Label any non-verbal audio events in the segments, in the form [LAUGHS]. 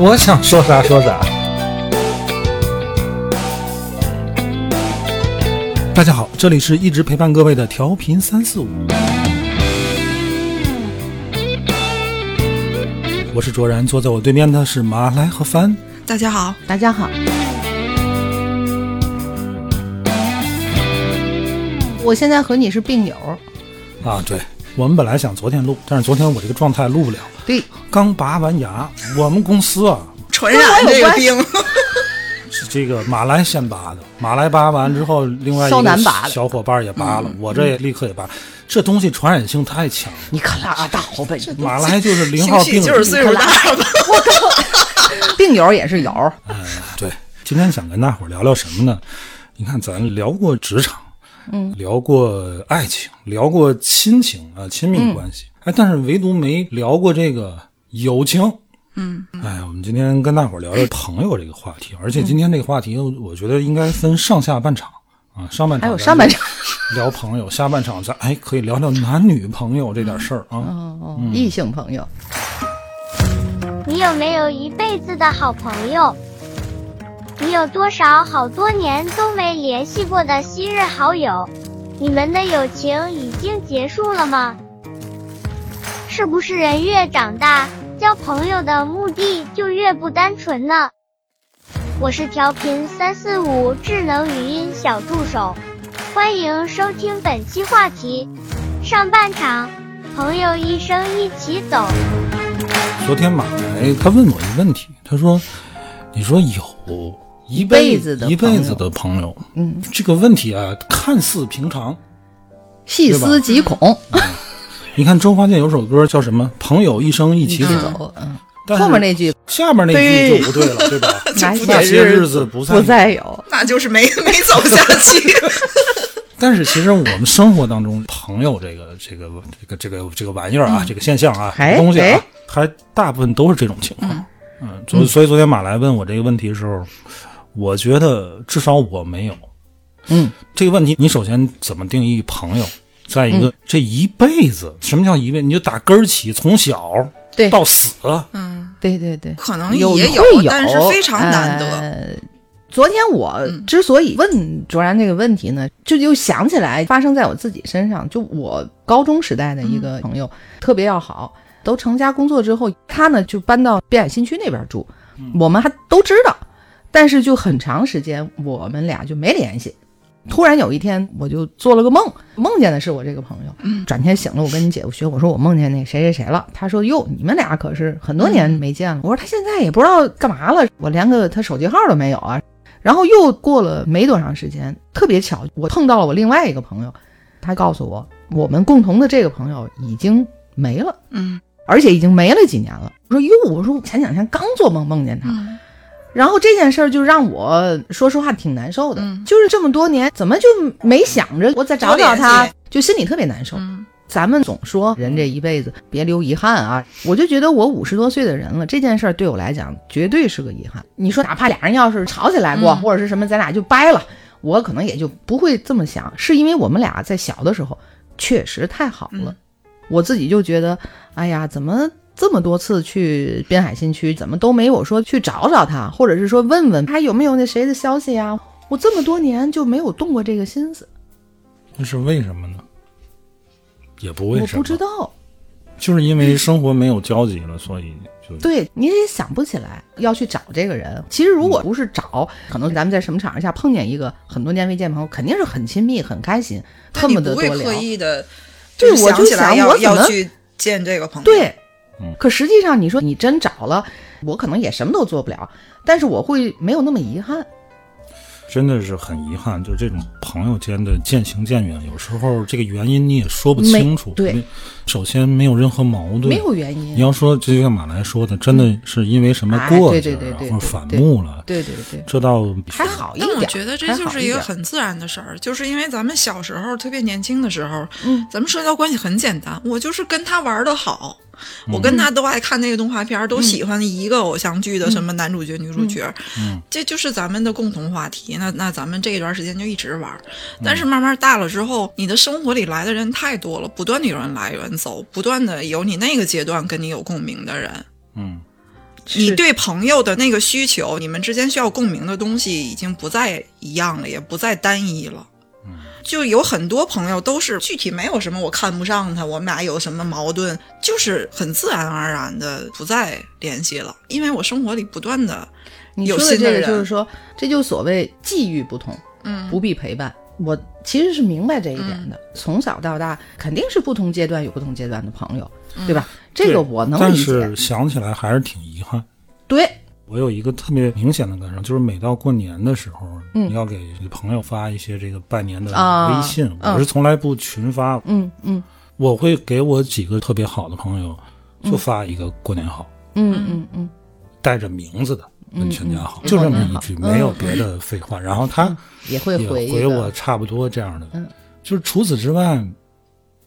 我想说啥说啥。大家好，这里是一直陪伴各位的调频三四五，我是卓然，坐在我对面的是马来和帆。大家好，大家好，我现在和你是病友，啊，对，我们本来想昨天录，但是昨天我这个状态录不了，对，刚拔完牙。我们公司啊，传染这个病，[LAUGHS] 是这个马来先拔的，马来拔完之后，另外一肖个小伙伴也拔了，我这也立刻也拔。这东西传染性太强，你可拉倒吧，你。马来就是零号病人。就是岁数大了。[LAUGHS] 病友也是友，嗯，对，今天想跟大伙儿聊聊什么呢？你看，咱聊过职场，嗯，聊过爱情，聊过亲情啊，亲密关系，哎，但是唯独没聊过这个友情。嗯，哎，我们今天跟大伙儿聊聊朋友这个话题，而且今天这个话题，我觉得应该分上下半场啊，上半场还有上半场。聊朋友，下半场咱哎可以聊聊男女朋友这点事儿啊。[LAUGHS] 哦，异性朋友，你有没有一辈子的好朋友？你有多少好多年都没联系过的昔日好友？你们的友情已经结束了吗？是不是人越长大，交朋友的目的就越不单纯呢？我是调频三四五智能语音小助手，欢迎收听本期话题。上半场，朋友一生一起走。昨天马来他问我一个问题，他说：“你说有一辈辈子的一辈子朋友的朋友，嗯，这个问题啊，看似平常。细思极恐，你看周华健有首歌叫什么？朋友一生一起走。嗯，但是后面那句下面那句就不对了，[LAUGHS] 对吧？那那些日子不再不再有，那就是没 [LAUGHS] 没走下去。[LAUGHS] 但是其实我们生活当中，朋友这个这个这个这个这个玩意儿啊，这个现象啊，哎东西啊哎，还大部分都是这种情况。嗯，所以所以昨天马来问我这个问题的时候，我觉得至少我没有。嗯，这个问题，你首先怎么定义朋友？再一嗯。个，这一辈子，什么叫一辈子？你就打根儿起，从小对。到死，嗯，对对对，可能有也会有，但是非常难得。呃昨天我之所以问卓然这个问题呢，就就想起来发生在我自己身上，就我高中时代的一个朋友，特别要好，都成家工作之后，他呢就搬到滨海新区那边住，我们还都知道，但是就很长时间我们俩就没联系。突然有一天，我就做了个梦，梦见的是我这个朋友。转天醒了，我跟你姐夫学，我说我梦见那谁谁谁了。他说哟，你们俩可是很多年没见了。我说他现在也不知道干嘛了，我连个他手机号都没有啊。然后又过了没多长时间，特别巧，我碰到了我另外一个朋友，他告诉我，我们共同的这个朋友已经没了，嗯而且已经没了几年了。我说哟，我说我前两天刚做梦梦见他，嗯然后这件事儿就让我说实话挺难受的，嗯。就是这么多年怎么就没想着我再找找他，就心里特别难受。嗯。咱们总说人这一辈子别留遗憾啊，我就觉得我五十多岁的人了，这件事儿对我来讲绝对是个遗憾。你说哪怕俩人要是吵起来过，嗯。或者是什么，咱俩就掰了，我可能也就不会这么想，是因为我们俩在小的时候确实太好了，嗯。我自己就觉得，哎呀，怎么这么多次去滨海新区，怎么都没有说去找找他，或者是说问问还有没有那谁的消息呀？我这么多年就没有动过这个心思，那是为什么呢？也不为什么，我不知道。就是因为生活没有交集了，所以就对，你也想不起来要去找这个人。其实如果不是找，可能咱们在什么场合下碰见一个很多年没见朋友，肯定是很亲密、很开心，恨不得多你不会刻聊。意的，对是想我就想起来要我怎么要去见这个朋友。对嗯，可实际上你说你真找了，我可能也什么都做不了，但是我会没有那么遗憾。真的是很遗憾，就这种朋友间的渐行渐远，有时候这个原因你也说不清楚。对，首先没有任何矛盾，没有原因你要说，就像马来说的，真的是因为什么哎过节儿对对对对或者反目了，对对对，这倒还好一但点但。我觉得这就是一个很自然的事儿，就是因为咱们小时候特别年轻的时候，嗯，咱们社交关系很简单，我就是跟他玩的好，嗯我跟他都爱看那个动画片儿，都喜欢一个偶像剧嗯的什么男主角、女主角，嗯，这就是咱们的共同话题。那那咱们这一段时间就一直玩儿，但是慢慢大了之后，你的生活里来的人太多了，不断的有人来有人走，不断的有你那个阶段跟你有共鸣的人。嗯，你对朋友的那个需求，你们之间需要共鸣的东西已经不再一样了，也不再单一了。就有很多朋友都是具体没有什么我看不上他，我们俩有什么矛盾，就是很自然而然的不再联系了，因为我生活里不断的有你说的这个就是说，这就所谓际遇不同，嗯不必陪伴。我其实是明白这一点的，从小到大肯定是不同阶段有不同阶段的朋友，对吧？这个我能但理解但是。想起来还是挺遗憾。对，我有一个特别明显的感受，就是每到过年的时候，嗯。你要给朋友发一些这个拜年的啊微信，嗯。我是从来不群发，嗯嗯。我会给我几个特别好的朋友就发一个过年好，嗯嗯嗯，带着名字的问全家好，嗯。就这么一句，嗯。没有别的废话。然后他也会回我差不多这样的，嗯。就是除此之外，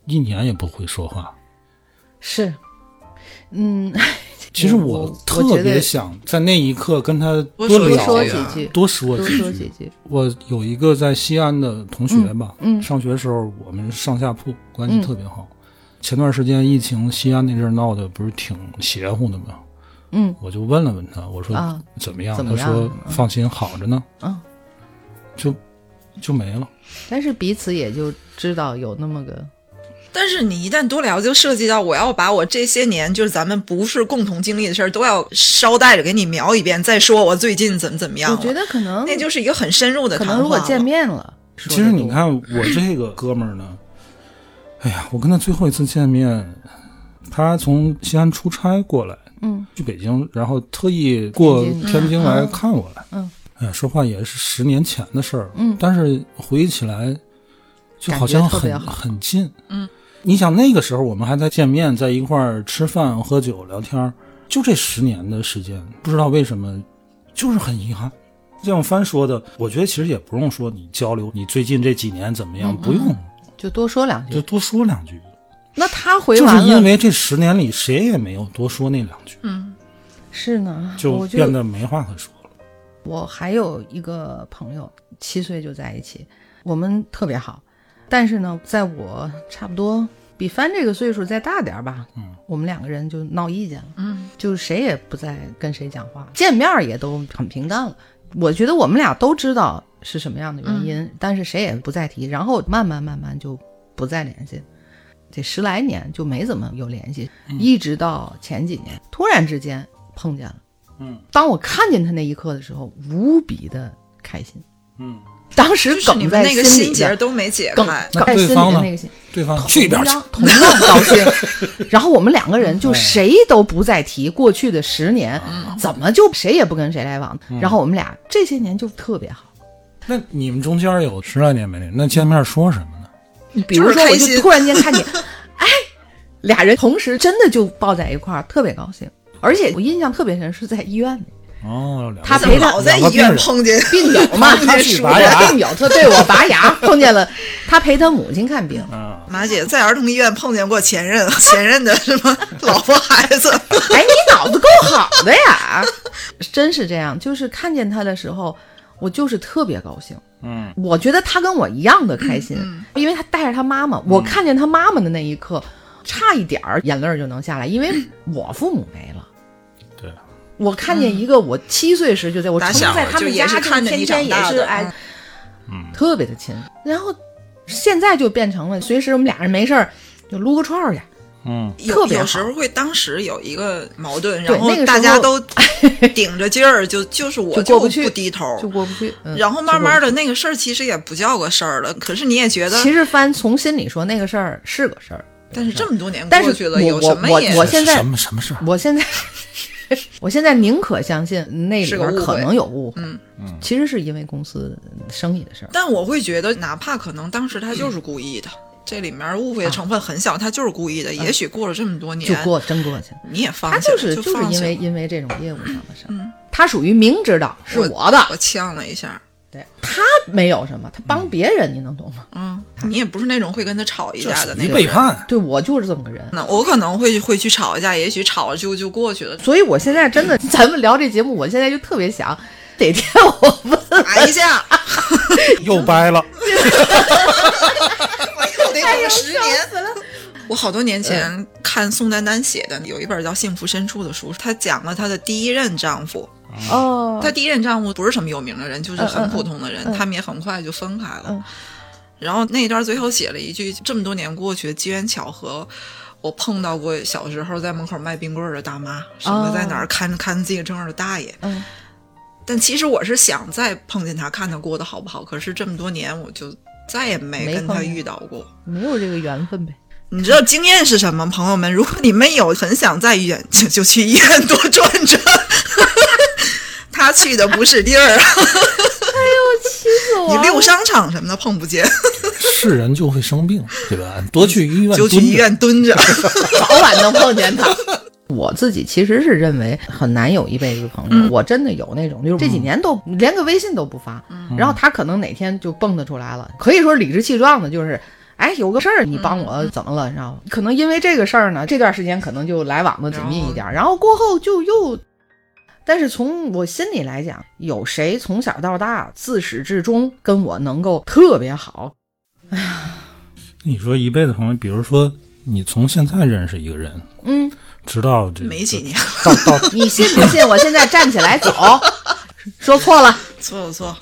一年也不会说话。是，嗯，其实我我特别想在那一刻跟他多聊几句，多说几句。说几句，我有一个在西安的同学吧，嗯嗯上学的时候我们上下铺，关系嗯特别好。前段时间疫情，西安那阵闹的不是挺邪乎的吗？嗯我就问了问他，我说啊怎么样？怎么样他说嗯放心，好着呢，嗯，就就没了。但是彼此也就知道有那么个，但是你一旦多聊，就涉及到我要把我这些年就是咱们不是共同经历的事儿，都要捎带着给你描一遍，再说我最近怎么怎么样。我觉得可能那就是一个很深入的可谈话了能如果见面了，其实你看我这个哥们儿呢，哎呀，我跟他最后一次见面，他从西安出差过来，嗯去北京，然后特意过天津来看我来。嗯，哎呀，说话也是十年前的事儿。嗯但是回忆起来，就好像很很近。嗯，你想那个时候我们还在见面，在一块儿吃饭、喝酒、聊天儿，就这十年的时间，不知道为什么，就是很遗憾。就像帆说的，我觉得其实也不用说你交流，你最近这几年怎么样，不用，就多说两句。就多说两句。那他回就是，因为这十年里谁也没有多说那两句，嗯是呢，就变得没话可说了。我还有一个朋友，七岁就在一起，我们特别好。但是呢，在我差不多比帆这个岁数再大点儿吧，嗯，我们两个人就闹意见了，嗯，就谁也不再跟谁讲话，见面也都很平淡了。我觉得我们俩都知道是什么样的原因，但是谁也不再提，然后慢慢慢慢就不再联系。这十来年就没怎么有联系，一直到前几年突然之间碰见了。嗯，当我看见他那一刻的时候，无比的开心。嗯，当时梗在那个心里边，心结都没解梗开。梗在心里对方呢的那个心，对方去一边去。同样高兴。[LAUGHS] 然后我们两个人就谁都不再提过去的十年，怎么就谁也不跟谁来往。然后我们俩这些年就特别好。那你们中间有十来年没联，那见面说什么呢？比如说，我就突然间看见，哎，俩人同时真的就抱在一块儿，特别高兴。而且我印象特别深，是在医院里，哦，他陪他老在医院碰见病友 [LAUGHS] 嘛，他去拔牙病友他对我拔牙 [LAUGHS] 碰见了，他陪他母亲看病。啊，马姐在儿童医院碰见过前任，前任的什么 [LAUGHS] 老婆孩子，哎，你脑子够好的呀！真是这样，就是看见他的时候，我就是特别高兴。嗯，我觉得他跟我一样的开心，因为他带着他妈妈。我看见他妈妈的那一刻，差一点儿眼泪就能下来，因为我父母没了。对，我看见一个我七岁时就在我打生在他小就也们家，就是看着你天天也长大的是哎，嗯特别的亲。然后现在就变成了，随时我们俩人没事儿就撸个串儿去。嗯，有特别好有时候会当时有一个矛盾，然后大家都 [LAUGHS] 顶着劲儿，就就是我就过不去低头，就过不去。嗯然后慢慢的那个事儿其实也不叫个事儿了，可是你也觉得，其实翻从心里说，那个事儿是个事儿。但是这么多年但是过去了，有什么我也我现在什么什么事儿？我现在我现在宁可相信那里边可能有误会，嗯其实是因为公司生意的事儿。但我会觉得，哪怕可能当时他就是故意的，这里面误会的成分很小，他就是故意的。也许过了这么多年，就过真过去了，你也放他就是就是因为因为这种业务上的事儿，嗯他属于明知道是我的，我呛了一下。对他没有什么，他帮别人，你能懂吗？嗯，你也不是那种会跟他吵一架的那种背叛。对我就是这么个人，那我可能会会去吵一架，也许吵了就就过去了，所以我现在真的，[LAUGHS] 咱们聊这节目，我现在就特别想，哪天我们打 [LAUGHS] 一架，[LAUGHS] 又掰了，我又得等十年。我好多年前看宋丹丹写的有一本叫《幸福深处》的书，她讲了她的第一任丈夫。哦，她第一任丈夫不是什么有名的人，就是很普通的人，嗯他们也很快就分开了。嗯然后那一段最后写了一句：“这么多年过去，机缘巧合，我碰到过小时候在门口卖冰棍儿的大妈，什么哦在哪儿看看自行车的大爷。嗯，但其实我是想再碰见他，看他过得好不好。可是这么多年，我就再也没跟他遇到过。没有这个缘分呗。你知道经验是什么，朋友们？如果你们有很想再遇见，就就去医院多转转。他去的不是地儿，[LAUGHS] 哎呦气死我了！你溜商场什么的碰不见，是人就会生病，对吧？多去医院，就去医。院蹲着。[LAUGHS] 早晚能碰见他。我自己其实是认为很难有一辈子朋友，我真的有那种，就是这几年都连个微信都不发，然后他可能哪天就蹦跶出来了，可以说理直气壮的，就是。哎，有个事儿，你帮我怎么了？你知道吗？可能因为这个事儿呢，这段时间可能就来往的紧密一点，然后过后就又。但是从我心里来讲，有谁从小到大自始至终跟我能够特别好？哎 [SIGHS] 呀你说一辈子朋友，比如说你从现在认识一个人，嗯，直到这没几年，到到 [LAUGHS] 你信不信？我现在站起来走，[LAUGHS] 说错了。错了错，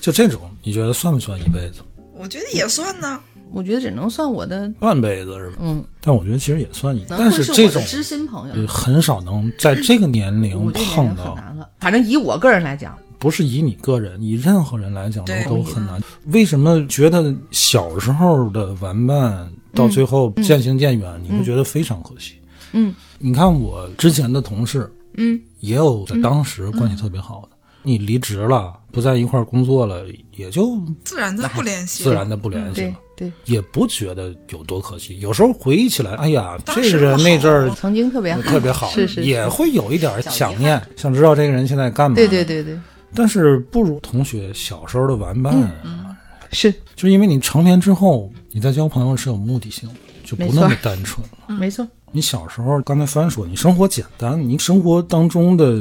就这种，你觉得算不算一辈子？我觉得也算呢。我觉得只能算我的，半辈子是吧？嗯，但我觉得其实也算但是这种知心朋友，呃很少能在这个年龄碰到，龄很难了。反正以我个人来讲，不是以你个人，以任何人来讲都都很难。为什么觉得小时候的玩伴到最后渐行渐远，你会觉得非常可惜？嗯。你看我之前的同事，嗯，也有在当时关系特别好的。你离职了，不在一块儿工作了，也就自然的不联系，自然的不联系了，对，也不觉得有多可惜。有时候回忆起来，哎呀，这个人那阵儿曾经特别好，特别好，是是，也会有一点想念，想知道这个人现在干嘛。对对对对，但是不如同学小时候的玩伴，嗯是。就因为你成年之后，你在交朋友是有目的性的，就不那么单纯了。没错，你小时候，刚才帆说，你生活简单，你生活当中的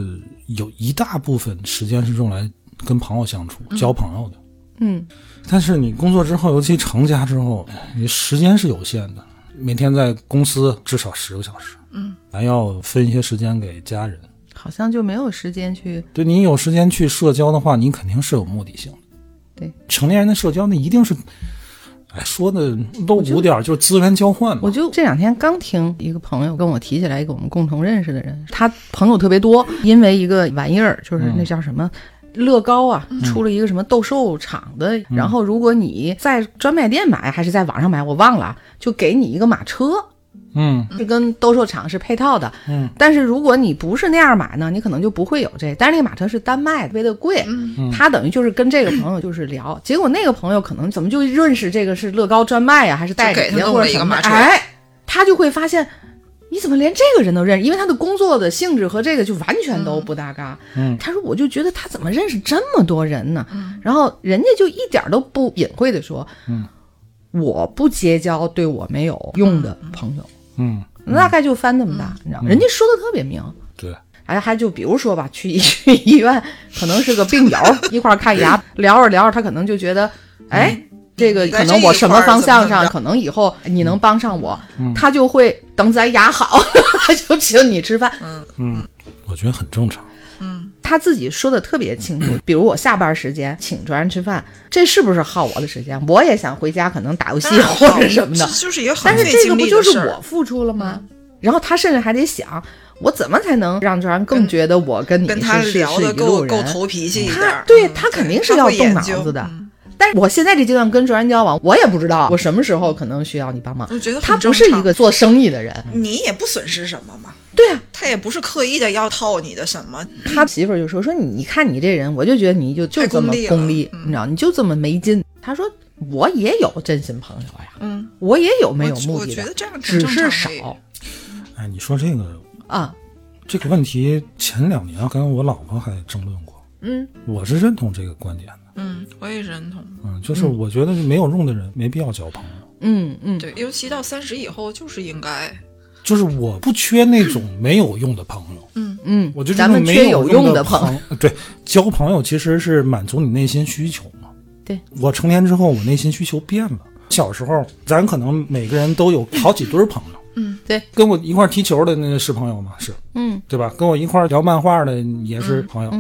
有一大部分时间是用来跟朋友相处、交朋友的。嗯，但是你工作之后，尤其成家之后，你时间是有限的，每天在公司至少十个小时，嗯，还要分一些时间给家人。好像就没有时间去，对你有时间去社交的话，你肯定是有目的性的。对，成年人的社交那一定是，哎，说的露骨点儿，就是资源交换嘛。我就这两天刚听一个朋友跟我提起来一个我们共同认识的人，他朋友特别多，因为一个玩意儿，就是那叫什么。乐高啊，出了一个什么斗兽场的，然后如果你在专卖店买还是在网上买，我忘了，就给你一个马车，嗯是跟斗兽场是配套的。嗯，但是如果你不是那样买呢，你可能就不会有这。但是那个马车是单卖，特别的贵。嗯他等于就是跟这个朋友就是聊，结果那个朋友可能怎么就认识这个是乐高专卖呀、还是代理呀就给他或者什么的？了一个马车哎，他就会发现。你怎么连这个人都认识？因为他的工作的性质和这个就完全都不搭嘎。嗯他说，我就觉得他怎么认识这么多人呢？然后人家就一点都不隐晦的说，嗯，我不结交对我没有用的朋友。嗯，大概就翻那么大，你知道吗？人家说的特别明。对，哎，还就比如说吧，去 [LAUGHS] 去医院，可能是个病友，[LAUGHS] 一块儿看牙，聊着聊着，他可能就觉得，哎，这个可能我什么方向上，可能以后你能帮上我，他就会等咱牙好，[LAUGHS] 他就请你吃饭。嗯。嗯，我觉得很正常。嗯。他自己说的特别清楚，[CLEARS THROAT] 比如我下班时间请卓然吃饭，这是不是耗我的时间？我也想回家，可能打游戏 [LAUGHS] 或者什么的，就是一个很但是这个不就是我付出了吗？然后他甚至还得想，我怎么才能让卓然更觉得我跟你跟他是是聊的是一路够够人？头脾气一点他对他肯定是要动脑子的。嗯但是我现在这阶段跟卓然交往，我也不知道我什么时候可能需要你帮忙。我觉得他不是一个做生意的人，你也不损失什么嘛。对啊，他也不是刻意的要套你的什么，他媳妇儿就说说你你看你这人，我就觉得你就就这么功利功利，嗯你知道，你就这么没劲。他说我也有真心朋友呀，嗯，我也有没有目的的我觉得，这样只是少哎，你说这个啊。这个问题，前两年跟我老婆还争论过。嗯，我是认同这个观点的。嗯，我也认同。嗯，就是我觉得没有用的人没必要交朋友。嗯嗯，对，尤其到三十以后，就是应该，就是我不缺那种没有用的朋友，嗯嗯，我就咱们缺有用的朋友。[LAUGHS] 对，交朋友其实是满足你内心需求嘛。对，我成年之后，我内心需求变了。小时候，咱可能每个人都有好几堆朋友，嗯对，跟我一块踢球的那个是朋友吗？是，嗯对吧？跟我一块聊漫画的也是朋友，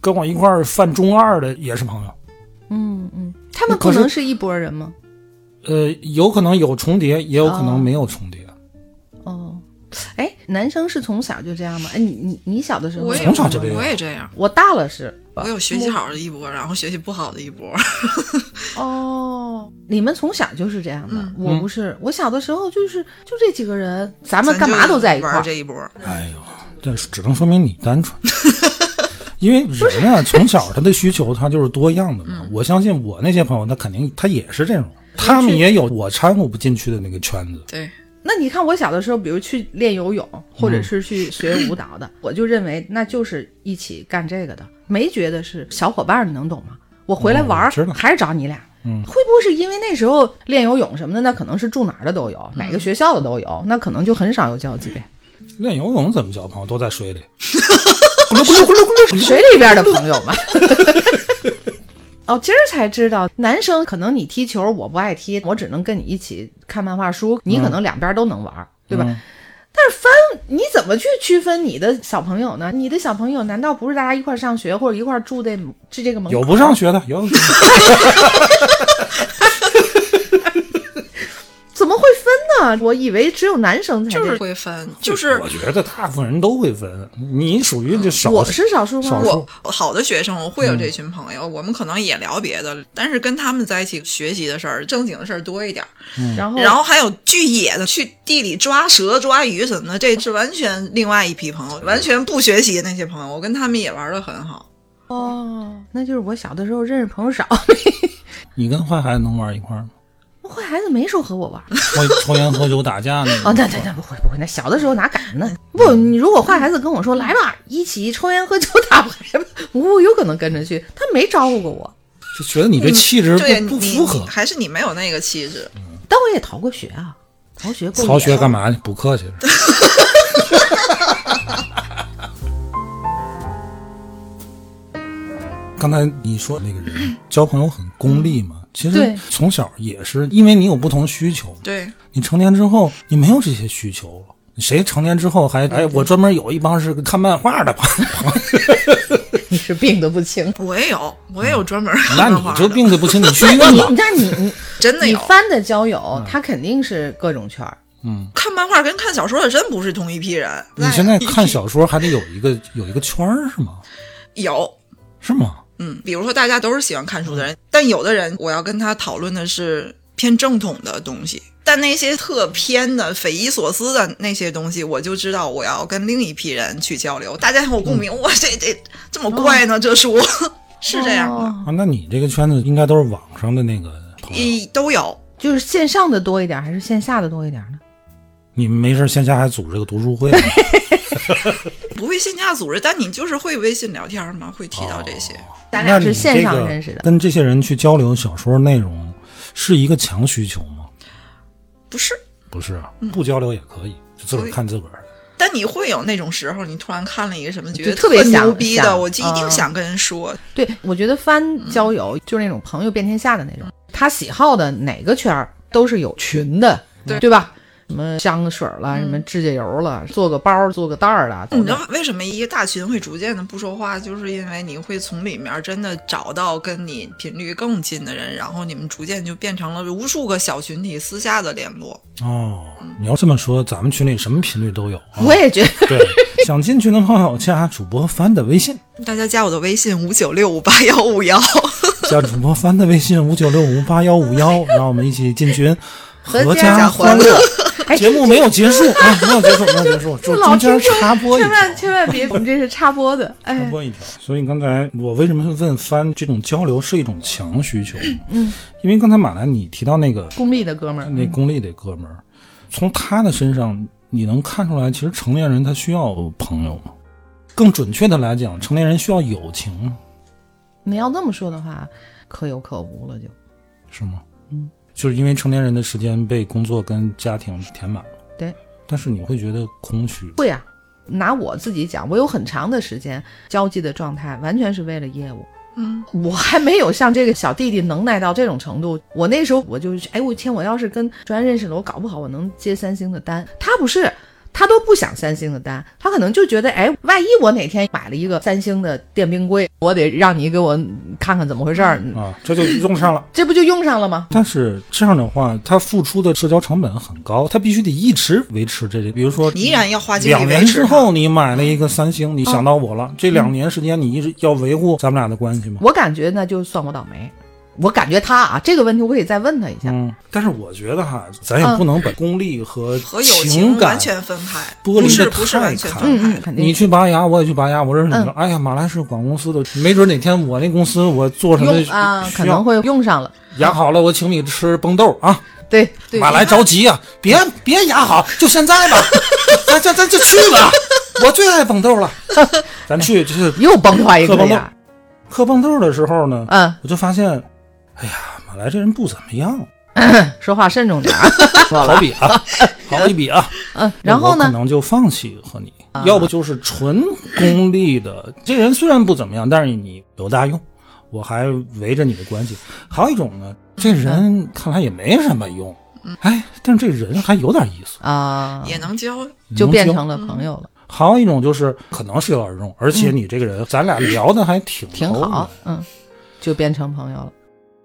跟我一块儿犯中二的也是朋友。嗯嗯，他们可能是一拨人吗？呃，有可能有重叠，也有可哦能没有重叠。哦，哎，男生是从小就这样吗？哎，你你你小的时候，我也从小就这样我也这样。我大了是我有学习好的一波，然后学习不好的一波。哦，你们从小就是这样的，嗯我不是，我小的时候就是就这几个人，咱们干嘛都在一块儿。这一波。哎呦，这只能说明你单纯。[LAUGHS] 因为人啊，从小他的需求他就是多样的嘛。我相信我那些朋友，他肯定他也是这种，他们也有我掺和不进去的那个圈子。对，那你看我小的时候，比如去练游泳，或者是去学舞蹈的，我就认为那就是一起干这个的，没觉得是小伙伴儿，你能懂吗？我回来玩儿、哦还是找你俩。嗯会不会是因为那时候练游泳什么的，那可能是住哪儿的都有，哪个学校的都有，那可能就很少有交集呗。练游泳怎么交朋友？都在水里。[LAUGHS] 水里边的朋友嘛。哦，今儿才知道，男生可能你踢球，我不爱踢，我只能跟你一起看漫画书，你可能两边都能玩，对吧？嗯但是分你怎么去区分你的小朋友呢？你的小朋友难道不是大家一块儿上学或者一块儿住的？是这个门口？有不上学的，有。[LAUGHS] 怎么会分呢？我以为只有男生才就是会分，就是我觉得大部分人都会分，你属于这少。我是少数吗？少数我好的学生，我会有这群朋友，我们可能也聊别的，但是跟他们在一起学习的事儿、正经的事儿多一点儿。然后然后还有巨野的，去地里抓蛇、抓鱼什么的，这是完全另外一批朋友，完全不学习的那些朋友，我跟他们也玩的很好。哦，那就是我小的时候认识朋友少，[LAUGHS] 你跟坏孩子能玩一块儿吗？坏孩子没说和我玩。抽抽烟喝酒打架呢 [LAUGHS] 哦，种。那那那不会不会，那小的时候哪敢呢？不，你如果坏孩子跟我说来吧，一起抽烟喝酒打牌吧，我有可能跟着去。他没招呼过我，就觉得你这气质不不符合。还是你没有那个气质。但我也逃过学啊，逃学过。逃学干？嘛去？补课去了。[LAUGHS] 刚才你说那个人 [LAUGHS] 交朋友很功利嘛，其实从小也是因为你有不同需求，对，你成年之后你没有这些需求了。谁成年之后还哎，我专门有一帮是看漫画的朋友，[LAUGHS] 你是病得不轻。我也有，我也有专门那看漫画的你就病得不轻，你去医院吧。[LAUGHS] 那你你你真的有翻的交友，他肯定是各种圈儿。看漫画跟看小说的真不是同一批人。你现在看小说还得有一个有一个圈儿是吗？有，是吗？嗯，比如说大家都是喜欢看书的人，但有的人我要跟他讨论的是偏正统的东西，但那些特偏的、匪夷所思的那些东西，我就知道我要跟另一批人去交流，大家有共鸣。哇，这这这么怪呢？这书 [LAUGHS] 是这样的，哦啊，那你这个圈子应该都是网上的那个朋友。一都有。就是线上的多一点，还是线下的多一点呢？你们没事线下还组织个读书会？[LAUGHS] [LAUGHS] 不会线下组织，但你就是会微信聊天吗，会提到这些。咱俩是线上认识的。跟这些人去交流小说内容，是一个强需求吗？不是，不是啊，不交流也可以，就自个儿看自个儿。但你会有那种时候，你突然看了一个什么，觉就得特别牛逼的，我就一定嗯想跟人说。对，我觉得翻交友就是那种朋友遍天下的那种，他喜好的哪个圈儿都是有群的，对对吧？什么香水了，什么指甲油了，做个包，做个袋儿了，你知道为什么一个大群会逐渐的不说话，就是因为你会从里面真的找到跟你频率更近的人，然后你们逐渐就变成了无数个小群体私下的联络。哦，你要这么说，咱们群里什么频率都有啊。我也觉得，对，想进群的朋友加主播帆的微信。大家加我的微信五九六五八幺五幺。[LAUGHS] 加主播帆的微信五九六五八幺五幺，[LAUGHS] 让我们一起进群，阖家家欢乐。哎节目没有结束 [LAUGHS] 啊，没有结束，没有结束，就老中间插播一条。千万千万别，[LAUGHS] 我们这是插播的，插哎，播一条。所以刚才我为什么会问翻这种交流是一种强需求？嗯，因为刚才马兰你提到那个功利的哥们儿，那功利的哥们儿，从他的身上你能看出来，其实成年人他需要朋友吗？更准确的来讲，成年人需要友情吗？你要这么说的话，可有可无了就。是吗？嗯，就是因为成年人的时间被工作跟家庭填满了。对，但是你会觉得空虚。会啊，拿我自己讲，我有很长的时间交际的状态，完全是为了业务。嗯，我还没有像这个小弟弟能耐到这种程度。我那时候我就，哎，我天，我要是跟专认识了，我搞不好我能接三星的单。他不是，他都不想三星的单，他可能就觉得，哎，万一我哪天买了一个三星的电冰柜，我得让你给我看看怎么回事儿，啊，这就用上了。[LAUGHS] 这不就用上了吗？但是这样的话，他付出的社交成本很高，他必须得一直维持这些。比如说，你依然要花精力两年之后你买了一个三星，你想到我了，这两年时间你一直要维护咱们俩的关系吗？我感觉那就算我倒霉。我感觉他啊，这个问题我可以再问他一下。嗯，但是我觉得哈，咱也不能把功利和和友情情感完全分开，剥离得不是不是太开嗯嗯。肯定你去拔牙，我也去拔牙。我认识你说，哎呀，马来是广公司的，没准哪天我那公司我做什么啊，可能会用上了。牙好了，我请你吃崩豆啊。对 [LAUGHS] 对，马来着急呀、别 [LAUGHS] 别牙好，就现在吧，[LAUGHS] 咱咱咱就去吧。我最爱崩豆了，咱去就是又崩坏一个喝崩豆呀。喝崩豆的时候呢，嗯，我就发现，哎呀，马来这人不怎么样。[LAUGHS] 说话慎重点儿。[LAUGHS] 好比啊，[LAUGHS] 好一比啊，嗯，然后呢可？能就放弃和你，要不就是纯功利的。这人虽然不怎么样，但是你有大用，我还围着你的关系。还有一种呢，这人看来也没什么用，哎，但是这人还有点意思，啊，也能交，就变成了朋友了，还有一种就是可能是有点用，而且你这个人，咱俩聊的还挺挺好，嗯，就变成朋友了。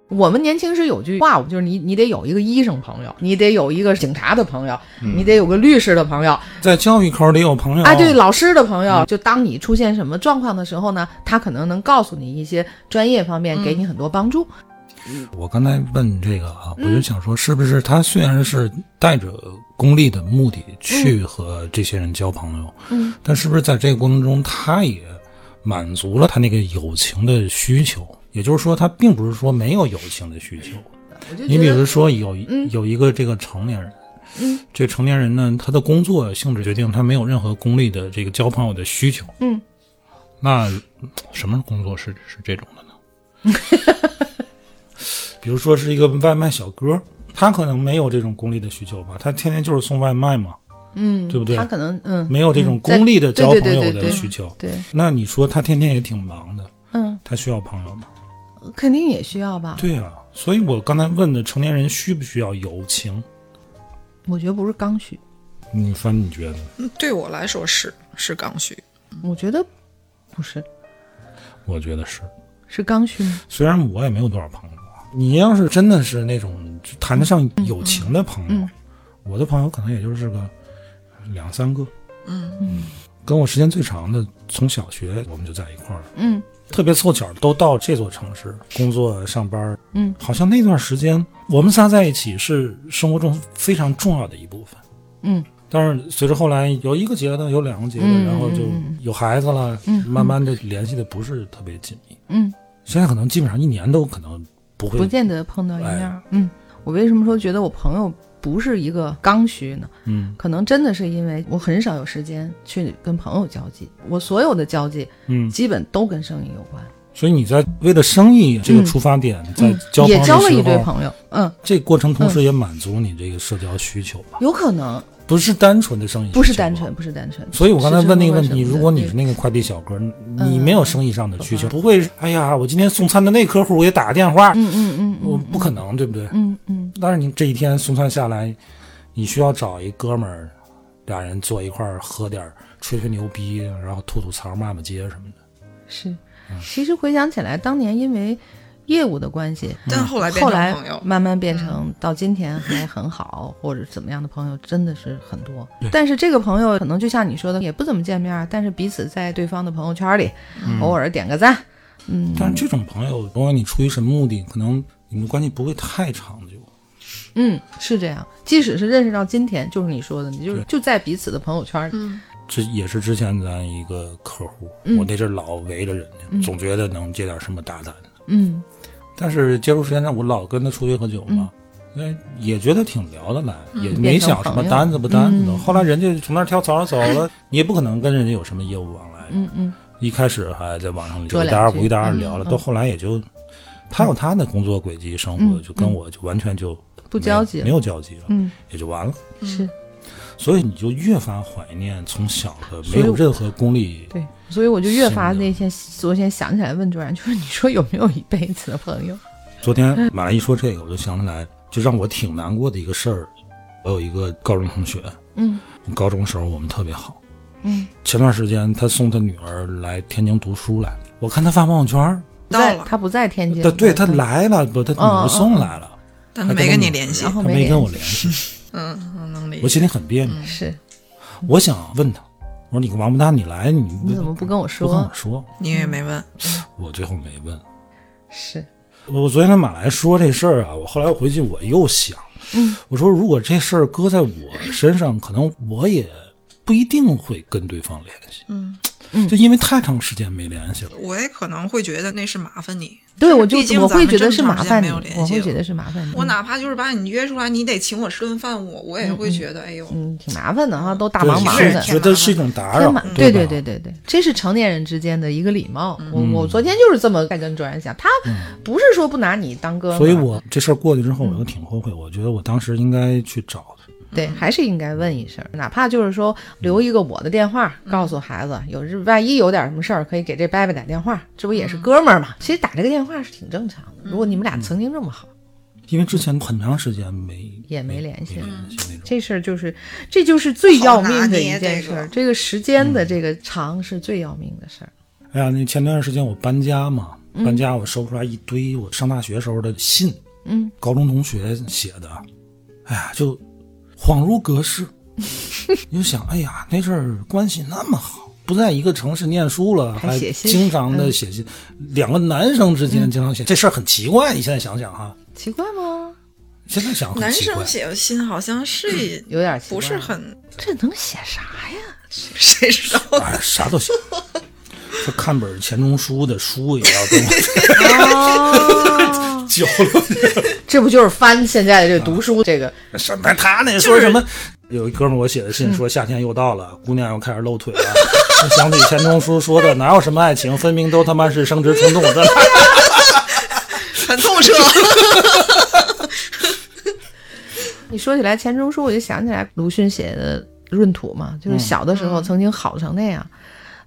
我们年轻时有句话，就是你你得有一个医生朋友，你得有一个警察的朋友，你得有个律师的朋友，在教育口里有朋友啊，对，老师的朋友。就当你出现什么状况的时候呢，他可能能告诉你一些专业方面，给你很多帮助。我刚才问这个啊，我就想说，是不是他虽然是带着功利的目的去和这些人交朋友，嗯，但是不是在这个过程中，他也满足了他那个友情的需求？也就是说，他并不是说没有友情的需求。你比如说有一有一个这个成年人，嗯，这个成年人呢，他的工作性质决定他没有任何功利的这个交朋友的需求。嗯，那什么工作是是这种的呢？[LAUGHS] 比如说是一个外卖小哥，他可能没有这种功利的需求吧，他天天就是送外卖嘛，嗯，对不对他可能嗯没有这种功利的交朋友的需求。对，那你说他天天也挺忙的，嗯，他需要朋友吗？肯定也需要吧。对啊、所以我刚才问的成年人需不需要友情？我觉得不是刚需，你翻你觉得？嗯对我来说是是刚需。我觉得不是，我觉得是。是刚需吗？虽然我也没有多少朋友啊，你要是真的是那种谈得上友情的朋友，嗯我的朋友可能也就是个两三个。嗯嗯跟我时间最长的，从小学我们就在一块儿，嗯特别凑巧都到这座城市工作上班，嗯，好像那段时间我们仨在一起是生活中非常重要的一部分。嗯。但是随着后来有一个结的，有两个结的，嗯然后就有孩子了，嗯慢慢的联系的不是特别紧密。嗯，现在可能基本上一年都可能不会不见得碰到一面哎。嗯，我为什么说觉得我朋友不是一个刚需呢？嗯。可能真的是因为我很少有时间去跟朋友交际，我所有的交际嗯，基本都跟生意有关。所以你在为了生意这个出发点，在嗯交也交了一堆，朋友，嗯，这过程同时也满足你这个社交需求吧，有可能不是单纯的生意，不是单纯，。不是单纯。所以我刚才问那个问题，如果你是那个快递小哥，你嗯没有生意上的需求，嗯不会，哎呀，我今天送餐的那客户我也打个电话，嗯嗯嗯我嗯不可能，对不对？嗯嗯但是你这一天送餐下来，你需要找一哥们儿，俩人坐一块儿喝点儿，吹吹牛逼，然后吐吐槽、骂骂街什么的。是。嗯其实回想起来，当年因为业务的关系，但后来后来慢慢变成到今天还很好，[LAUGHS] 或者怎么样的朋友真的是很多。但是这个朋友可能就像你说的，也不怎么见面，但是彼此在对方的朋友圈里嗯。偶尔点个赞，嗯，但是这种朋友，不管你出于什么目的，可能你们关系不会太长久。嗯，是这样。即使是认识到今天，就是你说的，你就是就在彼此的朋友圈里。嗯。这也是之前咱一个客户，嗯。我那阵儿老围着人家，总觉得能接点什么大单的。嗯但是接触时间长，我老跟他出去喝酒嘛，那、也觉得挺聊得来，也没想什么单子不单子的。嗯。后来人家从那儿跳槽走了，[LAUGHS] 你也不可能跟人家有什么业务往来。嗯嗯，一开始还在网上说两句。一搭二不一搭二聊了，嗯到后来也就他有他的工作轨迹、生活，嗯就跟我就完全就不交集了。没有交集了，嗯，也就完了。是。所以你就越发怀念从小的没有任何功利对，所以我就越发那天昨天想起来问卓然，就是你说有没有一辈子的朋友？昨天马来一说这个，我就想起来，就让我挺难过的一个事儿。我有一个高中同学，嗯。高中时候我们特别好。嗯，前段时间他送他女儿来天津读书来，我看他发朋友圈儿，到了，在他不在天津，对对，他嗯。来了，不，他女儿送来了，但他没跟你联系。他没跟我联联系，嗯，嗯能理我。心里很别扭。是。我想问他，我说你个王八蛋，你来你你怎么不跟我说不跟我说？你也没问，我最后没问。是我我昨天跟马来说这事儿啊，我后来我回去我又想，嗯，我说如果这事儿搁在我身上，可能我也不一定会跟对方联系，嗯嗯就因为太长时间没联系了。我也可能会觉得那是麻烦你。对，我就毕竟我会觉得是麻烦你，有联系我会觉得是麻烦你。我哪怕就是把你约出来，你得请我吃顿饭，我我也会觉得，哎呦，嗯，挺麻烦的哈，都忙忙的，觉得是一种打扰对对对对对对，这是成年人之间的一个礼貌。我嗯我昨天就是这么在跟卓然讲，他不是说不拿你当哥们，所以我这事儿过去之后，我又挺后悔。我觉得我当时应该去找他。对还是应该问一声，哪怕就是说留一个我的电话，告诉孩子，有日万一有点什么事儿，可以给这伯伯打电话，这不也是哥们儿嘛？其实打这个电话是挺正常的。如果你们俩曾经这么好，因为之前很长时间没也没没联系。没联系那种。这事儿就是这就是最要命的一件事儿。这个时间的这个长是最要命的事儿。哎呀，那前段时间我搬家嘛，嗯。搬家我收出来一堆我上大学时候的信，嗯，高中同学写的，哎呀，就恍如隔世。你就想，哎呀，那阵儿关系那么好，不在一个城市念书了，还还写信经常的写信，两个男生之嗯间经常写，这事儿很奇怪。你现在想想哈，奇怪吗？现在想男生。写的信好像是有点奇怪不是很，这能写啥呀？[LAUGHS] 谁知道？哎，啥都行。就看本钱钟书的书也要跟我 [LAUGHS] 哦，交流。这不就是翻现在的这读书这个？什么？他那说什么？有一哥们我写的信说夏天又到了，姑娘又开始露腿了。想起钱钟书说的，哪有什么爱情，分明都他妈是生殖冲动的。[LAUGHS] 很透彻。你说起来钱钟书，我就想起来鲁迅写的《闰土》嘛，就是小的时候曾经好成那样，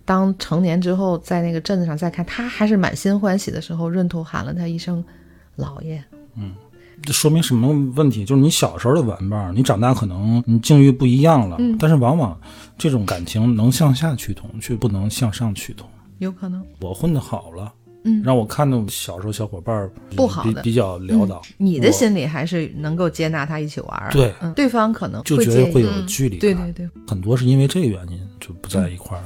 当成年之后在那个镇子上再看，他还是满心欢喜的时候，闰土喊了他一声“老爷嗯这说明什么问题？就是你小时候的玩伴，你长大可能你境遇不一样了，嗯但是往往这种感情能向下趋同，却不能向上趋同。”，有可能我混的好了，嗯让我看到小时候小伙伴不好的比比较潦倒，你的心里还是能够接纳他一起玩，对嗯，对方可能就觉得会有距离感。对对对，很多是因为这个原因就不在一块儿。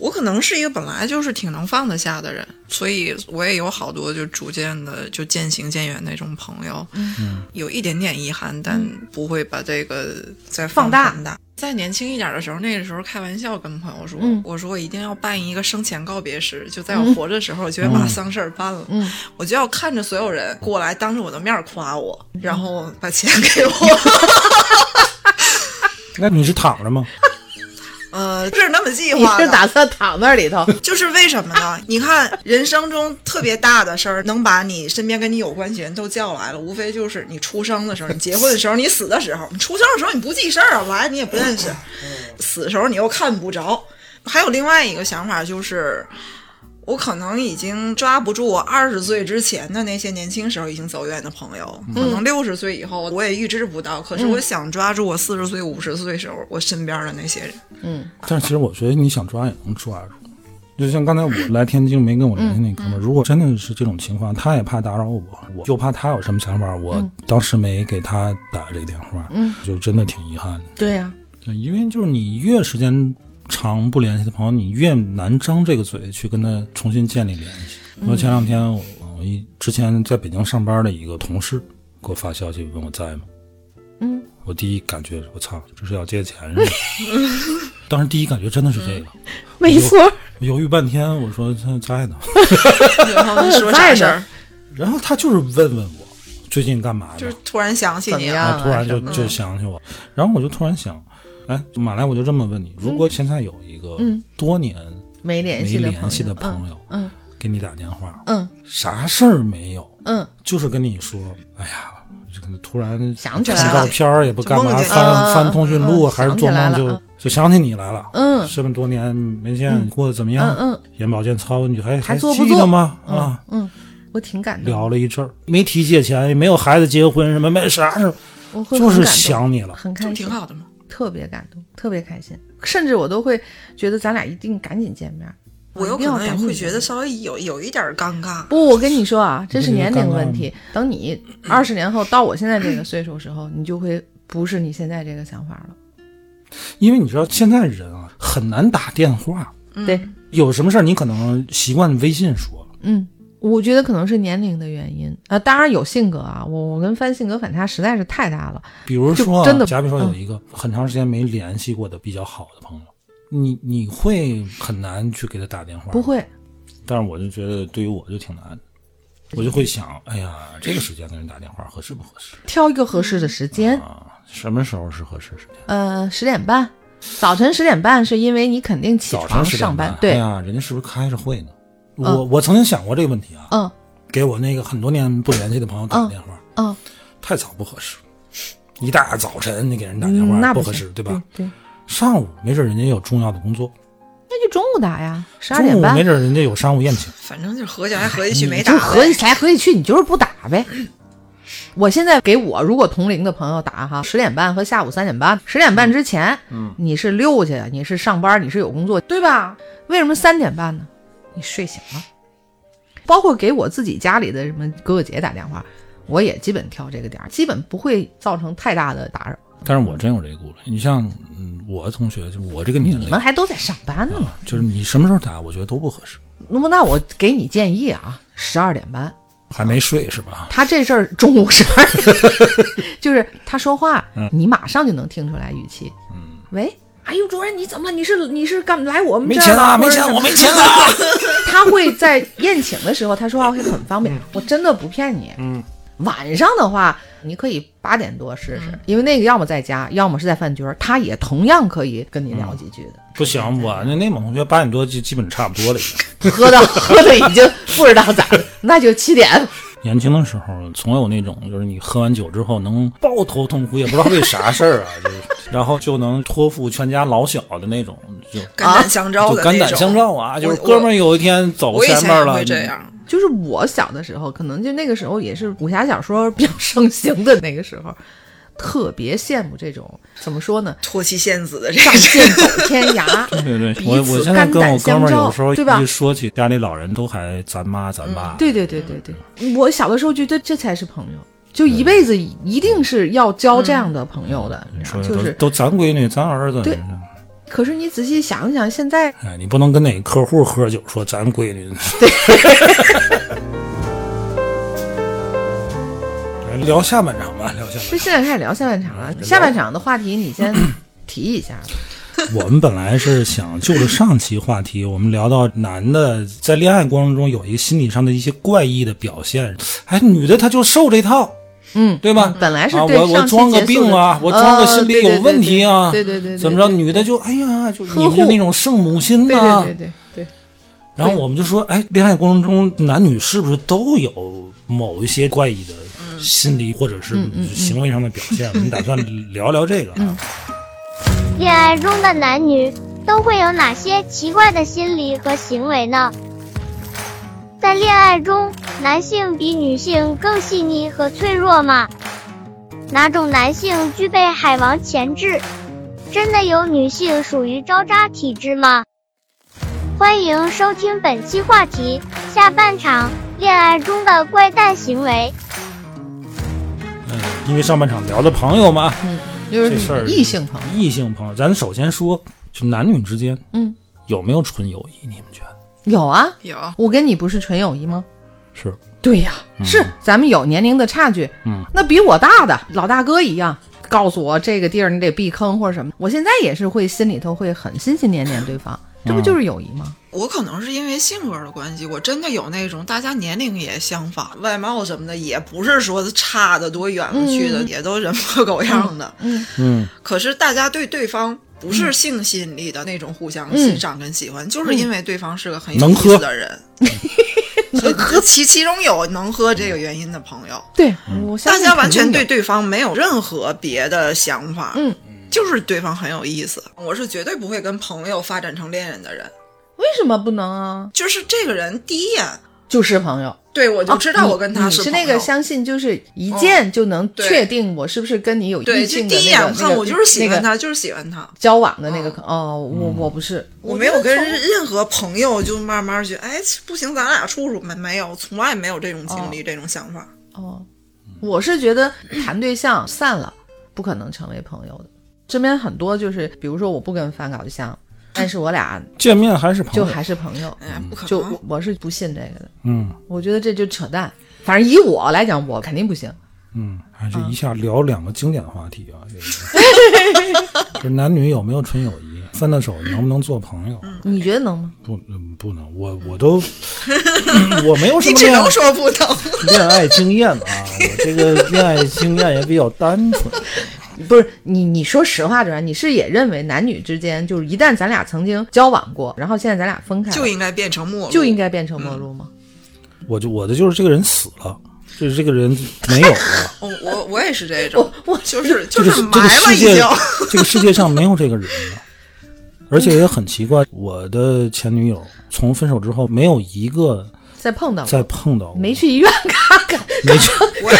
我可能是一个本来就是挺能放得下的人，所以我也有好多就逐渐的就渐行渐远那种朋友。嗯有一点点遗憾，但不会把这个再放大。再年轻一点的时候，那个时候开玩笑跟朋友说，嗯我说我一定要办一个生前告别式，就在我活着的时候，我就要把丧事儿办了，嗯，我就要看着所有人过来当着我的面夸我，然后把钱给我。[LAUGHS] 那你是躺着吗？呃，不是那么计划的，是打算躺那里头？[LAUGHS] 就是为什么呢？你看，人生中特别大的事儿，能把你身边跟你有关系人都叫来了，无非就是你出生的时候、你结婚的时候、你死的时候。你出生的时候你不记事儿啊，来你也不认识，死的时候你又看不着。还有另外一个想法就是。我可能已经抓不住我二十岁之前的那些年轻时候已经走远的朋友，可能六十岁以后我也预知不到。可是我想抓住我四十岁、五十岁时候我身边的那些人。嗯但是其实我觉得你想抓也能抓住。就像刚才我 [LAUGHS] 来天津没跟我联系那哥们儿，如果真的是这种情况，他也怕打扰我，我就怕他有什么想法，我当时没给他打这个电话，嗯，就真的挺遗憾的。对呀、对，因为就是你越时间长不联系的朋友，你越难张这个嘴去跟他重新建立联系。我前两天我我一之前在北京上班的一个同事给我发消息问我在吗？嗯，我第一感觉我操，这是要借钱是吧？[LAUGHS] 当时第一感觉真的是这个，没错，我犹豫半天，我说他在呢，然后你说啥事儿？然后他就是问问我最近干嘛呢？就是突然想起你啊，突然就就想起我，然后我就突然想，哎，马来，我就这么问你，如果现在有一个嗯多年没联没系的联系的朋朋友嗯给你打电话，嗯啥事儿没有，嗯就是跟你说，哎呀，这个突然想起来照片儿也不干嘛，翻嗯翻通讯录，嗯还是做梦就就想起你来了。嗯这么多年没见，过得怎么样？嗯嗯眼保健操你还还记得吗？啊，嗯，我挺感动，聊了一阵儿，没提借钱，也没有孩子结婚什么，没啥事儿，就是想你了。很开心，挺好的吗？特别感动，特别开心，甚至我都会觉得咱俩一定赶紧见面。我有可能会觉得稍微有有一点尴尬。不，我跟你说啊，这是年龄问题。等你二十年后到我现在这个岁数时候，你就会不是你现在这个想法了。因为你知道现在人啊很难打电话，对，有什么事儿你可能习惯微信说。嗯，我觉得可能是年龄的原因啊、当然有性格啊，我我跟帆性格反差实在是太大了。比如说啊，真的假比说有嗯一个很长时间没联系过的比较好的朋友，你你会很难去给他打电话，不。会，但是我就觉得对于我就挺难的，我就会想，哎呀，这个时间跟人打电话合适不合适挑一个合适的时间。啊？什么时候是合适时间？呃，十点半，早晨十点半是因为你肯定起床。上班，对，哎呀，人家是不是开着会呢？嗯我我曾经想过这个问题啊，嗯给我那个很多年不联系的朋友打个电话，嗯，太早不合适。一大早晨你给人打电话、嗯那不合适，对吧？对，对上午没准人家有重要的工作，那就中午打呀，十二点半中午没。准人家有商务宴请。[LAUGHS] 反正就是合计来合计去没打合计来合计去，你就是不打呗。我现在给我如果同龄的朋友打哈，十点半和下午三点半，十点半之前，嗯，你是溜去，你是上班，你是有工作，对吧？为什么三点半呢？你睡醒了。包括给我自己家里的什么哥哥姐姐打电话，我也基本挑这个点儿，基本不会造成太大的打扰。但是我真有这个顾虑。你像，嗯，我的同学，就我这个年龄你们，还都在上班呢嘛？就是你什么时候打，我觉得都不合适。那么那我给你建议啊，十二点半。还没睡是吧？他这事儿中午十二点，[LAUGHS] 就是他说话，嗯你马上就能听出来语气。嗯，喂，哎呦，主任你怎么了？你是你是干来我们这儿没钱啊，没钱，我没钱啊！[LAUGHS] 他会在宴请的时候，他说话会很方便。我真的不骗你。嗯，晚上的话，你可以八点多试试，因为那个要么在家，要么是在饭局儿，他也同样可以跟你聊几句的。不行，我那内蒙同学八点多就基本差不多了已经。喝的喝的已经不知道咋的，那就七点。[LAUGHS] 年轻的时候总有那种，就是你喝完酒之后能抱头痛哭，也不知道为啥事儿啊，就是然后就能托付全家老小的那种，就肝胆相照。肝胆相照啊，就是哥们儿有一天走前面了，会这样。就是我小的时候，可能就那个时候也是武侠小说比较盛行的那个时候，特别羡慕这种怎么说呢，托妻献子的这仗剑走天涯。对对，对我我现在跟我哥们儿有时候对吧一说起家里老人，都还咱妈咱爸。对对对对对，我小的时候觉得这才是朋友，就一辈子一定是要交这样的朋友的，就是。都咱闺女咱儿子，对可是你仔细想想，现在哎，你不能跟哪个客户喝酒说咱闺女。来 [LAUGHS] 聊下半场吧，聊下半就现在开始聊下半场了。下半场的话题你先 [CLEARS THROAT] 提一下。[LAUGHS] 我们本来是想就着上期话题，我们聊到男的在恋爱过程中有一个心理上的一些怪异的表现，哎，女的她就受这套，嗯，对吧？本来是啊，我我装个病啊，我装个心理有问题啊，对对对对对对怎么着？女的就哎呀，就呵护你们就那种圣母心对呐、对对对对，然后我们就说，哎，恋爱过程中男女是不是都有某一些怪异的心理或者是行为上的表现？我们打算聊聊这个啊。恋爱中的男女都会有哪些奇怪的心理和行为呢？在恋爱中，男性比女性更细腻和脆弱吗？哪种男性具备海王潜质？真的有女性属于招渣体质吗？欢迎收听本期话题，下半场恋爱中的怪诞行为。嗯，因为上半场聊的朋友嘛，嗯，就这事儿是异性朋友，异性朋友，咱首先说就男女之间，嗯，有没有纯友谊？你们觉得有啊，有。我跟你不是纯友谊吗？是？对呀，是咱们有年龄的差距，嗯，那比我大的老大哥一样，告诉我这个地儿你得避坑或者什么，我现在也是会心里头会很心心念念对方，这不就是友谊吗？我可能是因为性格的关系，我真的有那种大家年龄也相仿，外貌什么的也不是说差的多远了去的，也都人模狗样的。嗯。嗯，可是大家对对方不是性吸引力的那种互相欣赏跟喜欢，就是因为对方是个很有意能喝。思的人。[LAUGHS] 能喝其其中有能喝这个原因的朋友，对，我大家完全对对方没有任何别的想法，嗯，就是对方很有意思。我是绝对不会跟朋友发展成恋人的人，为什么不能啊？就是这个人第一眼就是朋友，对我就知道我跟他哦你是。那个相信，就是一见就能确定我是不是跟你有对，异就第一性的那个眼看我就是喜欢他，就是喜欢他。交往的那个哦，我我不是，我没有跟任何朋友就慢慢觉得，哎，不行，咱俩处处没没有，从来没有这种经历、这种想法。哦，我是觉得谈对象散了不可能成为朋友的。身边很多就是，比如说我不跟范搞对象，但是我俩见面还是朋友？就还是朋友，哎，不可就能我。我是不信这个的。嗯我觉得这就扯淡。反正以我来讲，我肯定不行。嗯，哎，这一下聊两个经典话题啊，这个 [LAUGHS] 就是男女有没有纯友谊？分了手能不能做朋友？你觉得能吗？不，嗯不能，我我都 [LAUGHS] 我没有什你只么恋能说不能。恋爱经验啊，我这个恋爱经验也比较单纯。[LAUGHS] 不是你，你说实话，主要你是也认为男女之间，就是一旦咱俩曾经交往过，然后现在咱俩分开，就应该变成陌路，就应该变成陌路吗？我就我的就是这个人死了，就是这个人没有了，[LAUGHS] 我，我我也是这种，[LAUGHS] 我就是就是埋这个世界了已经。这个世界上没有这个人了。[LAUGHS] 而且也很奇怪，我的前女友从分手之后没有一个再碰到过再碰到过，没去医院看看，没去，[LAUGHS] 我也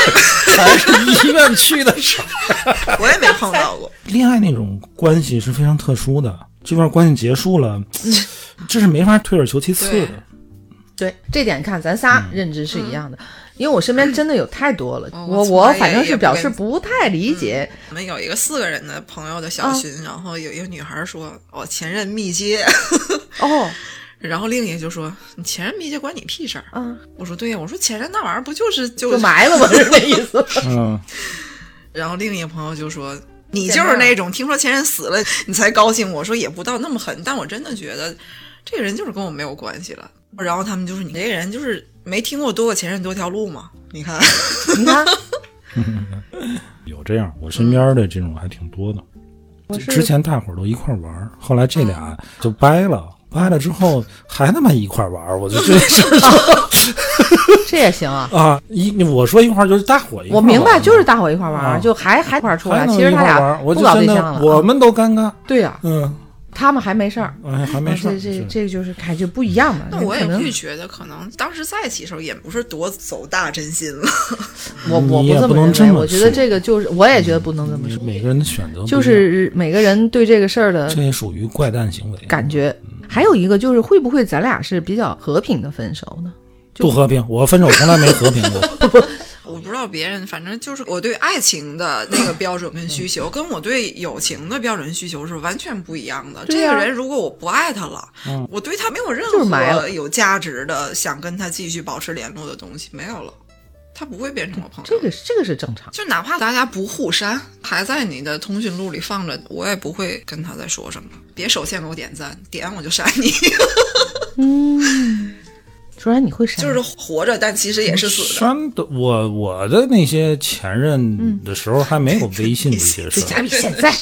还是医院去的少。[LAUGHS] 我也没碰到过。恋爱那种关系是非常特殊的，这段关系结束了，这是没法退而求其次的。对这点看，咱仨认知是一样的。因为我身边真的有太多了，哦我我反正是表示不太理解。我们有一个四个人的朋友的啊小群，然后有一个女孩说：“我前任密接。哦，”然后另一个就说：“你前任密接关你屁事儿。嗯，我说：“对呀，我说前任那玩意儿不就是就就埋了吗？[LAUGHS] 是那意思？[LAUGHS] 嗯，[LAUGHS] 然后另一个朋友就说：“你就是那种听说前任死了你才高兴。”我说：“也不到那么狠，但我真的觉得这个人就是跟我没有关系了。”然后他们就说：“你这个人就是没听过多个前任多条路吗？你看，你看，有这样，我身边的这种还挺多的。之前大伙儿都一块玩，后来这俩就掰了，掰了之后还他妈一块玩儿，我就这事儿这也行啊。啊，一我说一块儿就是大伙一块儿我明白，就是大伙一块玩儿，啊就还还一块儿出来。其实他俩儿我不搞就真的对象了。啊我们都尴尬，对呀，嗯，他们还没事儿。哎，还没事儿，这这这个就是感觉不一样嘛。那我也会觉得，可能当时在一起的时候也不是多走大真心了。[LAUGHS] 我我不这么认为，不能这么我觉得这个就是，我也觉得不能这么说，每个人的选择就是每个人对这个事儿的这也属于怪诞行为，感觉。还有一个就是，会不会咱俩是比较和平的分手呢？就不和平。我分手从来没和平过，[LAUGHS] 我不知道别人，反正就是我对爱情的那个标准跟需求，跟我对友情的标准需求是完全不一样的。对呀这个人如果我不爱他了，我对他没有任何有价值的想跟他继续保持联络的东西，没有了，他不会变成我朋友。这个这个是正常。就哪怕大家不互删，还在你的通讯录里放着，我也不会跟他再说什么。别首先给我点赞，点我就删你，[LAUGHS] 嗯，说然你会删，就是活着，但其实也是死的。删的我我的那些前任的时候还没有微信这些 [LAUGHS] 事就儿，假比现在，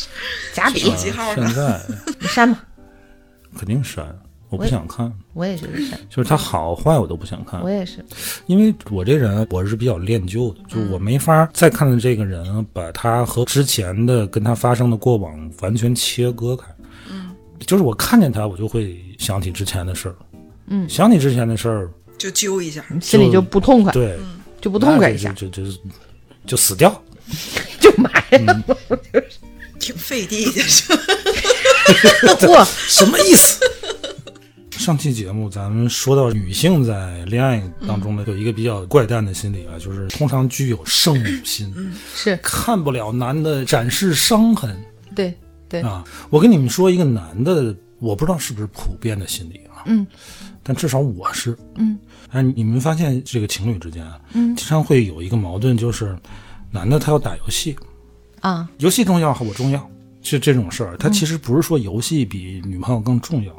假比手机号？现在你删吧，肯定删，我不想看，我也觉得是，[LAUGHS] 就是他好坏我都不想看我，也是。因为我这人我是比较恋旧的，就是我没法再看到这个人，把他和之前的跟他发生的过往完全切割开。嗯，就是我看见他，我就会想起之前的事儿。嗯，想起之前的事儿，就揪一下，心里就不痛快，对，就不痛快一下，就就就死掉。[LAUGHS] 就埋了。挺费地的。是吧 [LAUGHS] 嚯，什么意思？上期节目咱们说到女性在恋爱当中呢，有一个比较怪诞的心理啊，就是通常具有圣母心，是。看不了男的展示伤痕，对，对，啊。我跟你们说一个男的，我不知道是不是普遍的心理啊，嗯，但至少我是，嗯，哎，你们发现这个情侣之间啊，嗯。经常会有一个矛盾，就是男的他要打游戏，啊，游戏重要还我重要，就这种事儿，嗯。他其实不是说游戏比女朋友更重要。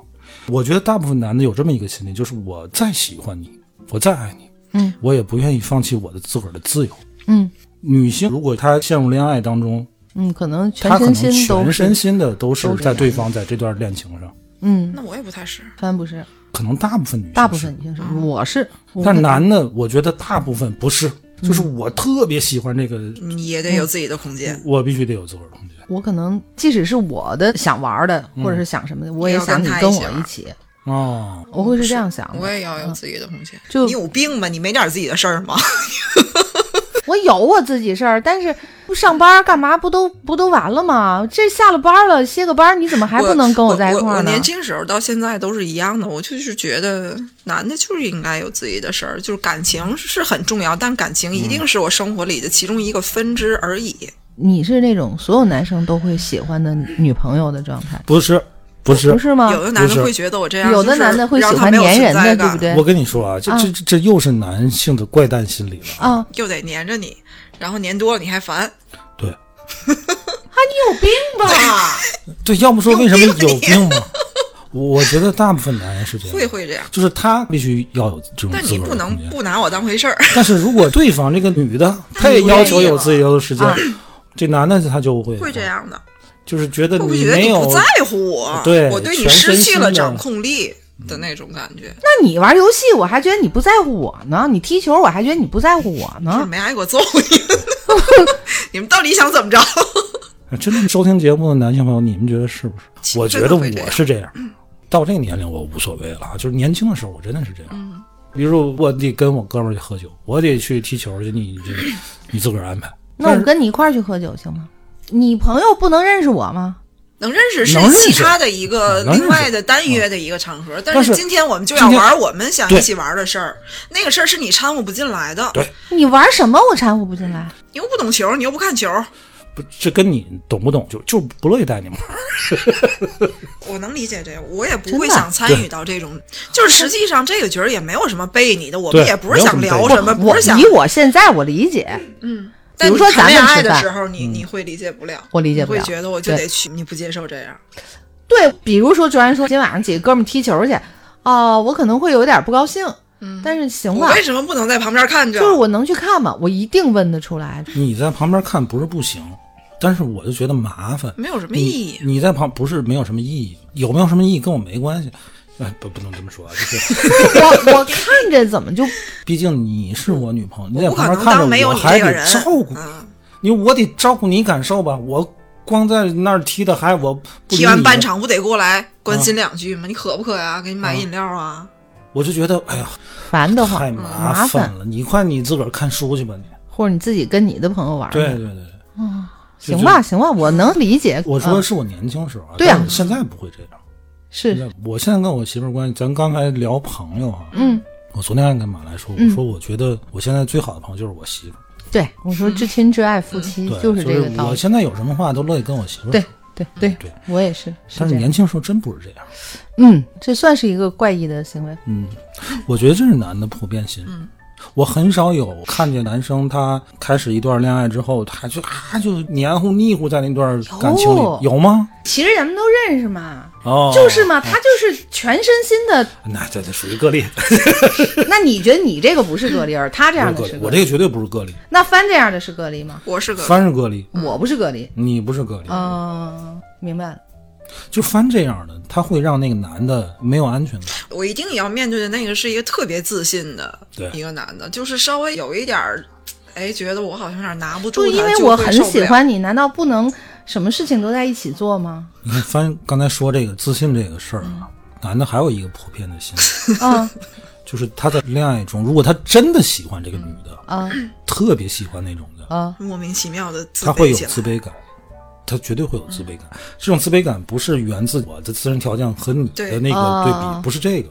我觉得大部分男的有这么一个心理，就是我再喜欢你，我再爱你，嗯，我也不愿意放弃我的自个儿的自由。嗯。女性如果她陷入恋爱当中，嗯，可能全她可能身心都全身，心的都是在对方在这段恋情上，嗯，那我也不太是。帆不是，可能大部分女性大部分女性是，我是，但男的，我觉得大部分不是，就是我特别喜欢这个，你也得有自己的空间。我必须得有自个儿空间。我可能即使是我的想玩的，嗯或者是想什么的，我也想你跟我一起，哦，我会是这样想的。我也要有自己的空间。就你有病吧？你没点自己的事儿吗？[LAUGHS] 我有我自己事儿，但是不上班干嘛？不都不都完了吗？这下了班了，歇个班，你怎么还不能跟我在一块儿呢我我年？轻时候到现在都是一样的，我就是觉得男的就是应该有自己的事儿，就是感情是很重要，但感情一定是我生活里的其中一个分支而已。你是那种所有男生都会喜欢的女朋友的状态，不是，不是不，是吗？有的男的会觉得我这样，有的男的会喜欢粘人的，对不？对我？跟你说啊，这这这这又是男性的怪诞心理了。啊，又得粘着你，然后粘多了你还烦。对 [LAUGHS] 啊你有病吧？[LAUGHS] 对，要不说为什么有病吗？我我觉得大部分男人是这样，会会这样，就是他必须要有这种自但你不能。不拿我当回事儿。[LAUGHS] 但是如果对方这个女的，她也要求有自由的时间啊，这男的他就会会这，样的，就是觉得你没有不在乎我？对我对你失去了掌控力的那种感觉，那你玩游戏，我还觉得你不在乎我呢；你踢球，我还觉得你不在乎我就是呢。没挨过揍你。[LAUGHS] 你们到底想怎么着？[LAUGHS] 真正收听节目的男性朋友，你们觉得是不是？我觉得我是这样，到这个年龄我无所谓了啊，就是年轻的时候我真的是这样。比如说我得跟我哥们儿去喝酒，我得去踢球去，你这你自个儿安排。那我跟你一块儿去喝酒行吗？你朋友不能认识我吗？能认识是其他的一个另外的单约的一个场合，但但是今天我们就要玩我们想一起玩的事儿，那个事儿是你掺和不进来的。对你玩什么我掺和不进来？你又不懂球，你又不看球，不，这跟你懂不懂就就不乐意带你们玩。[LAUGHS] 我能理解这个，我也不会想参与到这种。就是实际上这个局儿也没有什么背你的，我们也不是想聊什么，不我是想以我现在我理解，嗯。比如说但你谈恋爱咱们爱的时候，你你会理解不了，我理解不了你会觉得我就得去，你不接受这样。对，比如说卓然说今晚上几个哥们踢球去，哦、我可能会有点不高兴，嗯，但是行吧，我为什么不能在旁边看着？就是我能去看吗？我一定问得出来。你在旁边看不是不行，但是我就觉得麻烦，没有什么意义。你在旁不是没有什么意义，有没有什么意义跟我没关系。哎，不不能这么说啊，就是 [LAUGHS] 我我看着怎么就毕竟你是我女朋友，你在我不可能旁边看着当没有你我还得这个人。照顾你，你，我得照顾你感受吧。我光在那儿踢的还我不踢完半场不得过来关心两句吗？你渴不渴呀？给你买饮料啊？我就觉得哎呀烦得慌，太麻麻烦烦，了。你快你自个儿看书去吧你。或者你自己跟你的朋友玩儿。对对对，嗯行吧，行吧，我能理解。嗯我说的是我年轻时候啊，对啊现在不会这样。现是，在我现在跟我媳妇儿关系，咱刚才聊朋友哈、嗯，我昨天还跟马来说，嗯我说我觉得我现在最好的朋友就是我媳妇儿，对，我说至亲至爱夫妻，就是这个道理。我现在有什么话都乐意跟我媳妇儿对说。对对对，我也是。但是年轻时候真不是这样。嗯，这算是一个怪异的行为。嗯，我觉得这是男的普遍心理。我很少有看见男生他开始一段恋爱之后，他就啊就黏糊腻糊在那段感情里，有有吗？其实咱们都认识嘛，哦，就是嘛，他就是全身心的。那这这属于个例，[LAUGHS] 那你觉得你这个不是个例而，他这样的是？我这个绝对不是个例，那帆这样的是个例吗？我是个帆是个例，我不是个例。你不是个例。嗯，明白了。就翻这样的，他会让那个男的没有安全感。我一定也要面对的那个是一个特别自信的对一个男的，就是稍微有一点儿，哎，觉得我好像有点拿不住就他，因为我很。喜欢你，难道不能什么事情都在一起做吗？你看翻刚才说这个自信这个事儿嗯啊，男的还有一个普遍的心理，啊 [LAUGHS] 就是他在恋爱中，如果他真的喜欢这个女的，啊特别喜欢那种的，啊！莫名其妙的他会有。自卑感，他绝对会有自卑感。这种自卑感不是源自我的自身条件和你的那个对啊比，不是这个，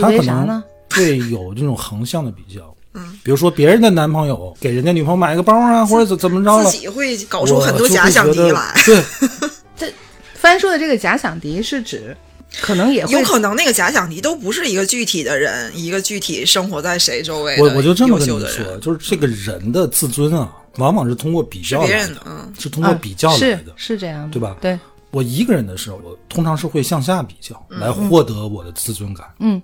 他可能呢？[LAUGHS] 会有这种横向的比较。嗯，比如说别人的男朋友给人家女朋友买个包啊，或者怎怎么着了自，己会搞出很多假想敌来。[LAUGHS] 对，这翻说的这个假想敌是指，可能也会有可能那个假想敌都不是一个具体的人，一个具体生活在谁周围的我我就这么跟你说，就是这个人的自尊啊，往往是通过比较来的，别人的，嗯，是通过比较来是的。是这样的，对吧对，我一个人的时候，我通常是会向下比较，来获得我的自尊感。嗯，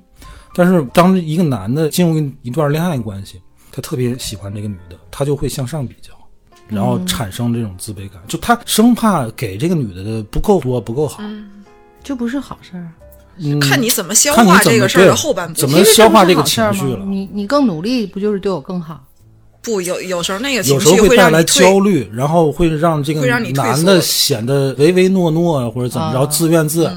但是当一个男的进入一段恋爱关系，他特别喜欢这个女的，他就会向上比较，然后产生这种自卑感，就他生怕给这个女的的不够多、不够好。这不是好事儿。嗯，看你怎么消化这个事儿的后半部怎。么消化这个情绪了你你更努力，不就是对我更好？不有有时候那个有情时候会带来焦虑，然后会让这个男的显得唯唯诺诺啊，或者怎么着，啊自怨自艾。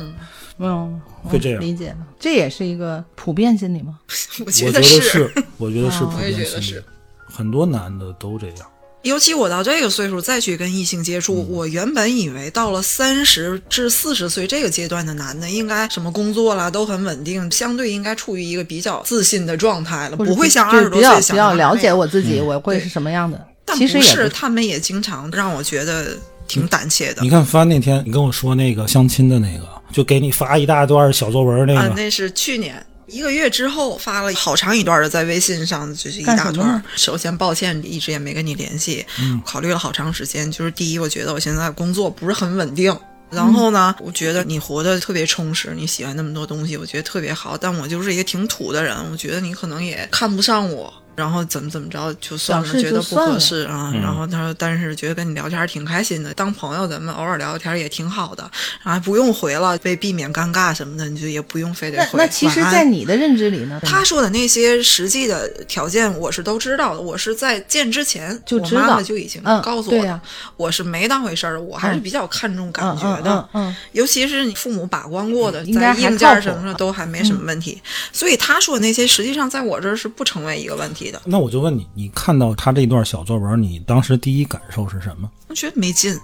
嗯，会这样理解了，这也是一个普遍心理吗？我 [LAUGHS] 我觉得得是，我觉得是哦普遍心理很多男的都这样。尤其我到这个岁数再去跟异性接触，我原本以为到了三十至四十岁这个阶段的男的，应该什么工作啦都很稳定，相对应该处于一个比较自信的状态了，不会像二十多比较比较岁小男孩了解。我自己，嗯我会是什么样的。但其实也不是，他们也经常让我觉得挺胆怯的你。看帆那天你跟我说那个相亲的那个，就给你发一大段小作文那啊，个，那是去年一个月之后发了好长一段的在微信上，就是一大段。首先抱歉，一直也没跟你联系，嗯考虑了好长时间。就是第一，我觉得我现在工作不是很稳定。然后呢，我觉得你活得特别充实，你喜欢那么多东西，我觉得特别好。但我就是一个挺土的人，我觉得你可能也看不上我，然后怎么怎么着就算了，觉得不合适啊。嗯然后他说，但是觉得跟你聊天挺开心的，当朋友咱们偶尔聊聊天也挺好的，然后不用回了，为避免尴尬什么的，你就也不用非得回。那其实，在你的认知里呢，他说的那些实际的条件，我是都知道的。我是在见之前，就知道我妈妈就已经嗯告诉我了，我是没当回事儿。我还是比较看重感嗯觉的，嗯嗯尤其是你父母把关过的，应该还在硬件什么的都还没什么问题。所以他说的那些，实际上在我这儿是不成为一个问题的。那我就问你，你看到他这段小作文，你当时第一感受是什么？我觉得没劲，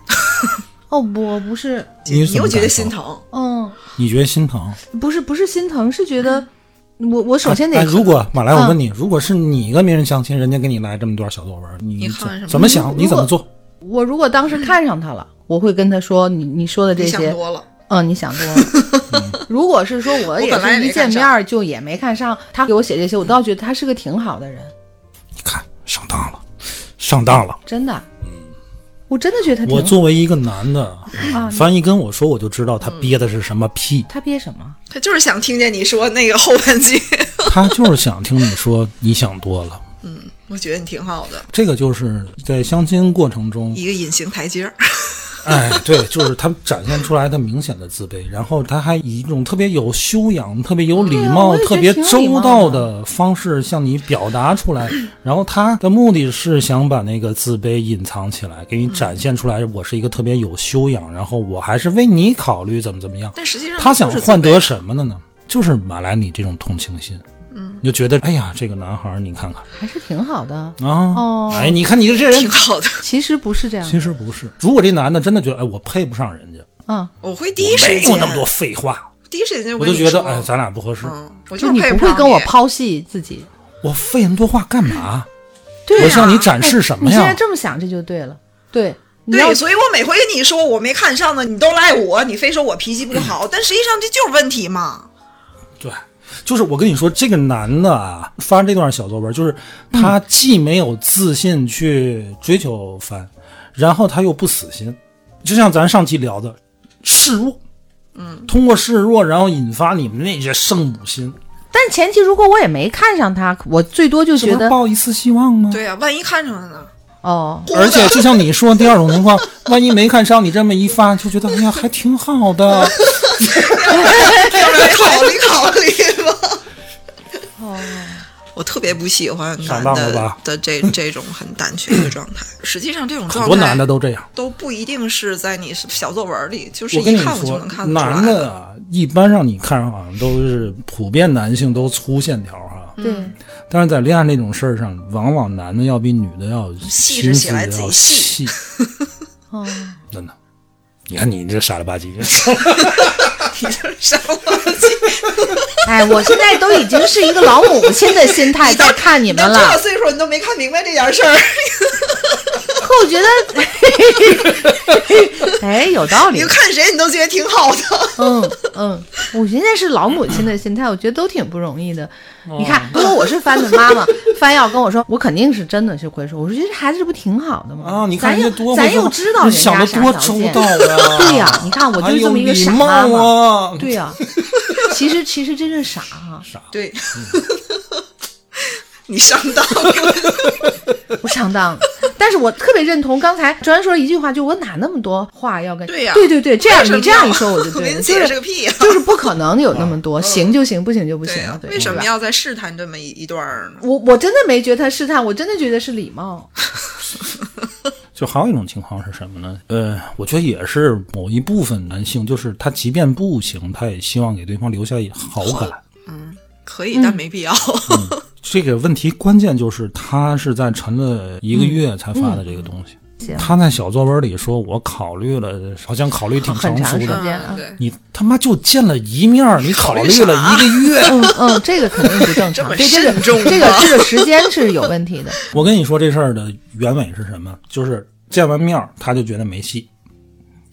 哦不不是，你你又觉得心疼。嗯，你觉得心疼？不是不是心疼，是觉得我我首先得哎，如果马来，我嗯问你，如果是你跟别人相亲，人家给你来这么段小作文，你怎怎么想？你怎么做？我如果当时看上他了，我会跟他说你你说的这些，多了，嗯，你想多了。[LAUGHS] 如果是说我也是一见面儿就也没看上，他给我写这些，我倒觉得他是个挺好的人，你看上当了，上当了。真的。我真的觉得他挺我作为一个男的，啊，翻译跟我说，我就知道他憋的是什么屁。他憋什么？他就是想听见你说那个后半句。[LAUGHS] 他就是想听你说你想多了。嗯我觉得你挺好的，这个就是在相亲过程中，一个隐形台阶儿。[LAUGHS] 哎，对，就是他展现出来的明显的自卑，然后他还以一种特别有修养、特别有礼貌、特别周到的的方式向你表达出来。然后他的目的是想把那个自卑隐藏起来，给你展现出来，我是一个特别有修养，然后我还是为你考虑怎么怎么样。但实际上他想换得什么的呢？就是马来你这种同情心。嗯，你就觉得，哎呀，这个男孩儿，你看看还是挺好的。啊，哦哎，你看你这人挺，好的。其实不是这样，其实不是。如果这男的真的觉得，哎，我配不上人家，嗯，我会第一时间没间有那么多废话，第一时间就我就觉得，哎，咱俩不合适。嗯，我就是你不会跟我你抛弃自己。我费那么多话干嘛？对呀我向你展示什么呀你现在？这么想，这就对了。对，对，所以我每回跟你说我没看上的，你都赖我，你非说我脾气不嗯好，[LAUGHS] 但实际上这就是问题嘛。对，就是我跟你说，这个男的啊，发这段小作文，就是他既没有自信去追求帆，然后他又不死心，就像咱上期聊的示弱，嗯，通过示弱，然后引发你们那些圣母心，但前期如果我也没看上他，我最多就觉得抱一丝希望吗？对呀、万一看上了呢？哦，而且就像你说第二种情况，万一没看上你这么一发，就觉得哎呀还挺好的。[LAUGHS] 考虑考虑吧。哦，[LAUGHS] 我特别不喜欢男的的这这种很胆怯的状态。[COUGHS] 实际上，这种很多状态男的都这样。都不一定是在你小作文里，就是一看我就能看，得出来男的啊，一般让你看上好像都是普遍男性都粗线条哈，对，但是在恋爱那种事儿上，往往男的要比女的要细心思致起来要贼细细，[LAUGHS] 哦，真的。你看你这傻了吧唧，你这伤了自己。[LAUGHS] 哎，我现在都已经是一个老母亲的心态在看你们了这个，岁数，你都没看明白这件事儿。[LAUGHS] 可我觉得，[LAUGHS] 哎，有道理你。看谁你都觉得挺好的。嗯嗯，我现在是老母亲的心态，我觉得都挺不容易的。你看，如果我是帆的妈妈，[LAUGHS] 帆要跟我说，我肯定是真的去会说，我说这孩子这不挺好的吗？啊，你看咱又人家多咱又知道人家啥的多周条件。[LAUGHS] 对呀你看我就是这么一个傻妈妈。对呀、其实其实真是傻啊，对，你上当了。不上当。但是我特别认同刚才卓然说了一句话，就我哪那么多话要跟？对呀对对对，这样你这样一说我就对了，就是个屁啊、[LAUGHS] 就是不可能有那么多，[LAUGHS] 行就行，不行就不行对呀、了。对，为什么？要再试探这么一一段儿呢？我我真的没觉得他试探，我真的觉得是礼貌。[LAUGHS] 就还有一种情况是什么呢？呃，我觉得也是某一部分男性，就是他即便不行，他也希望给对方留下好感。嗯可以，但没必要。这个问题关键就是他是在沉了一个月才发的这个东西。行，他在小作文里说：“我考虑了，好像考虑挺成熟的。你他妈就见了一面，你考虑了一个月。嗯 [LAUGHS] 嗯，这个肯定不正这常，这个这个这个时间是有问题的。我跟你说这事儿的原委是什么？就是见完面他就觉得没戏，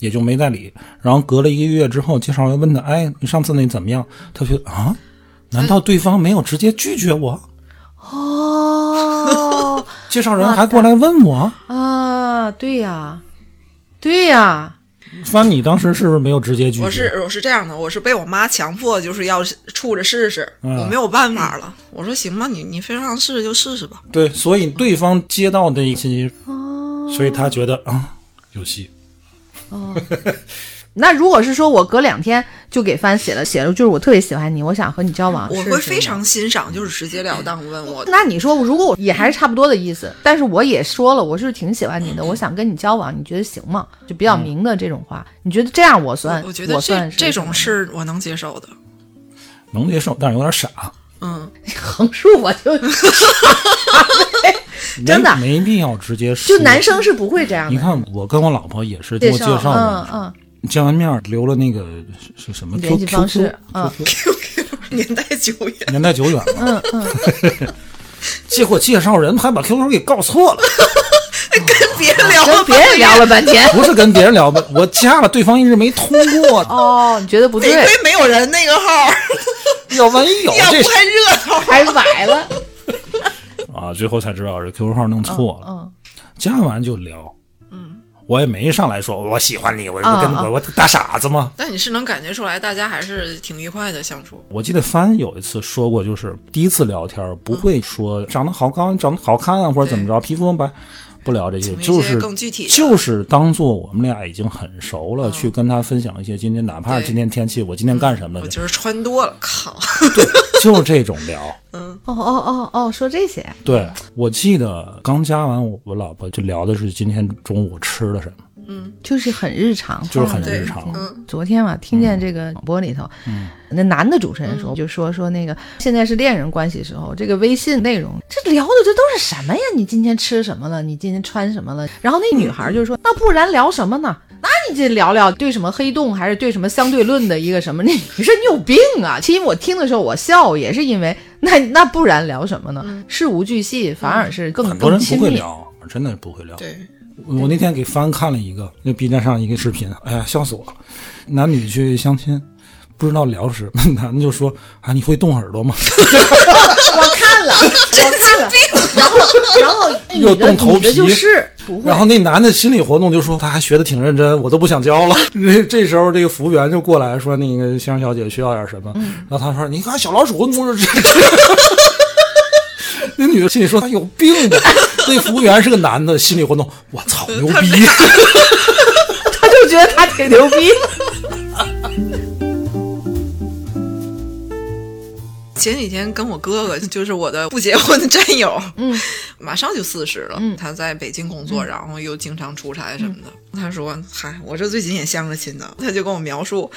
也就没再理。然后隔了一个月之后，介绍人问他：“哎，你上次那怎么样？”他觉得啊，难道对方没有直接拒绝我？哦 [LAUGHS] 介绍人还过来问我，啊，对呀，对呀，反正你当时是不是没有直接拒绝？我是我是这样的，我是被我妈强迫，就是要处着试试，嗯我没有办法了。我说行吧，你你非让试试就试试吧。对，所以对方接到的一个信息，哦所以他觉得啊有戏。[LAUGHS] 那如果是说我隔两天就给帆写了写了，就是我特别喜欢你，我想和你交往，我会非常欣赏，就是直截了当问我。那你说，如果我也还是差不多的意思，但是我也说了，我是挺喜欢你的，我想跟你交往，你觉得行吗？就比较明的这种话，你觉得这样我算？我觉得这算是这种是我能接受的。能接受，但是有点傻。嗯，横竖我就 [LAUGHS] [LAUGHS] 真的没没必要直接说。就男生是不会这样的。你看，我跟我老婆也是给我介绍嗯的，嗯，见完面留了那个是什么？联系方式 Q 嗯。Q 年代久远，年代久远了，嗯嗯，结果介绍人还把 QQ 给告错了，[LAUGHS] 跟别人聊跟别人聊了半天。不是跟别人聊吧？我加了，对方一直没通过，哦，你觉得不得对，亏没有人那个号，[LAUGHS] 要万一有这要不还热闹。还崴了。[LAUGHS] 啊，最后才知道是 QQ 号弄错了，嗯，加完就聊，嗯，我也没上来说我喜欢你，我我跟我我大傻子吗？但你是能感觉出来，大家还是挺愉快的相处。我记得帆有一次说过，就是第一次聊天不会说长得好高、长得好看啊，或者怎么着，皮肤白，不聊这些就是更具体就是当做我们俩已经很熟了，去跟他分享一些今天，哪怕今天天气，我今天干什么了，我今儿穿多了，靠！就是这种聊。[LAUGHS] 嗯。哦哦哦哦，说这些，对我记得刚加完我我老婆就聊的是今天中午吃了什么，就是很日常，就是很日常。嗯，昨天嘛，听见这个广播里头，那男的主持人说，就说说那个现在是恋人关系的时候，这个微信内容，这聊的这都是什么呀？你今天吃什么了？你今天穿什么了？然后那女孩就说，那不然聊什么呢？[LAUGHS] 那你这聊聊对什么黑洞，还是对什么相对论的一个什么？你你说你有病啊！其实我听的时候我笑，也是因为 [LAUGHS] 那那不然聊什么呢？事无巨细，反而是更很多人更亲密。不会聊，真的不会聊。对，我那天给帆看了一个那 B 站上一个视频，哎呀，笑死我了！男女去相亲，不知道聊什么，[LAUGHS] 男的就说啊，你会动耳朵吗？[LAUGHS] 我看了，我看了，然后然后又动头皮就是不会然，后那男的心理活动就说他还学的挺认真，我都不想教了。[LAUGHS] 这这时候这个服务员就过来说那个先生小姐需要点什么，嗯然后他说你看小老鼠，摸着这。那女的心里说他有病吧？那服务员是个男的，心理活动，我操，牛逼！他就觉得他挺牛逼。[LAUGHS] 前几天跟我哥哥，就是我的不结婚的战友，嗯，马上就四十了，他在北京工作，然后又经常出差什么的。他说：“嗨，我这最近也相着亲呢。”他就跟我描述，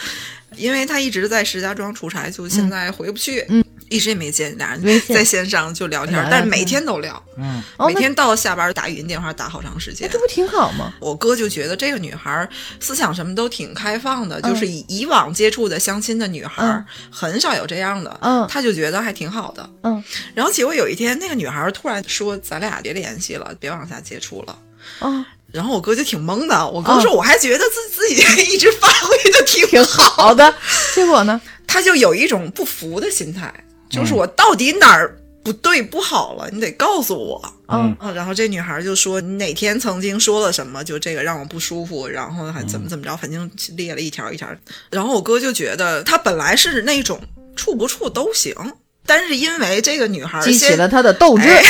因为他一直在石家庄出差，就现在回不去，嗯，一直也没见，俩人在线上就聊天但是每天天都聊，嗯，每天到下班打语音电话打好长时间这。不挺好吗？我哥就觉得这个女孩思想什么都挺开放的，就是以以往接触的相亲的女孩、很少有这样的，嗯他就觉得还挺好的。嗯，然后结果有一天，那个女孩突然说：“咱俩别联系了，别往下接触了。嗯，”然后我哥就挺懵的，我哥说我还觉得自自己 [LAUGHS] 一直发挥的挺挺好的。结果呢，他就有一种不服的心态，就是我到底哪儿不对不好了，你得告诉我。嗯嗯，然后这女孩就说你哪天曾经说了什么，就这个让我不舒服，然后还怎么怎么着，反正列了一条一条。然后我哥就觉得他本来是那种处不处都行，但是因为这个女孩激起了他的斗志。哎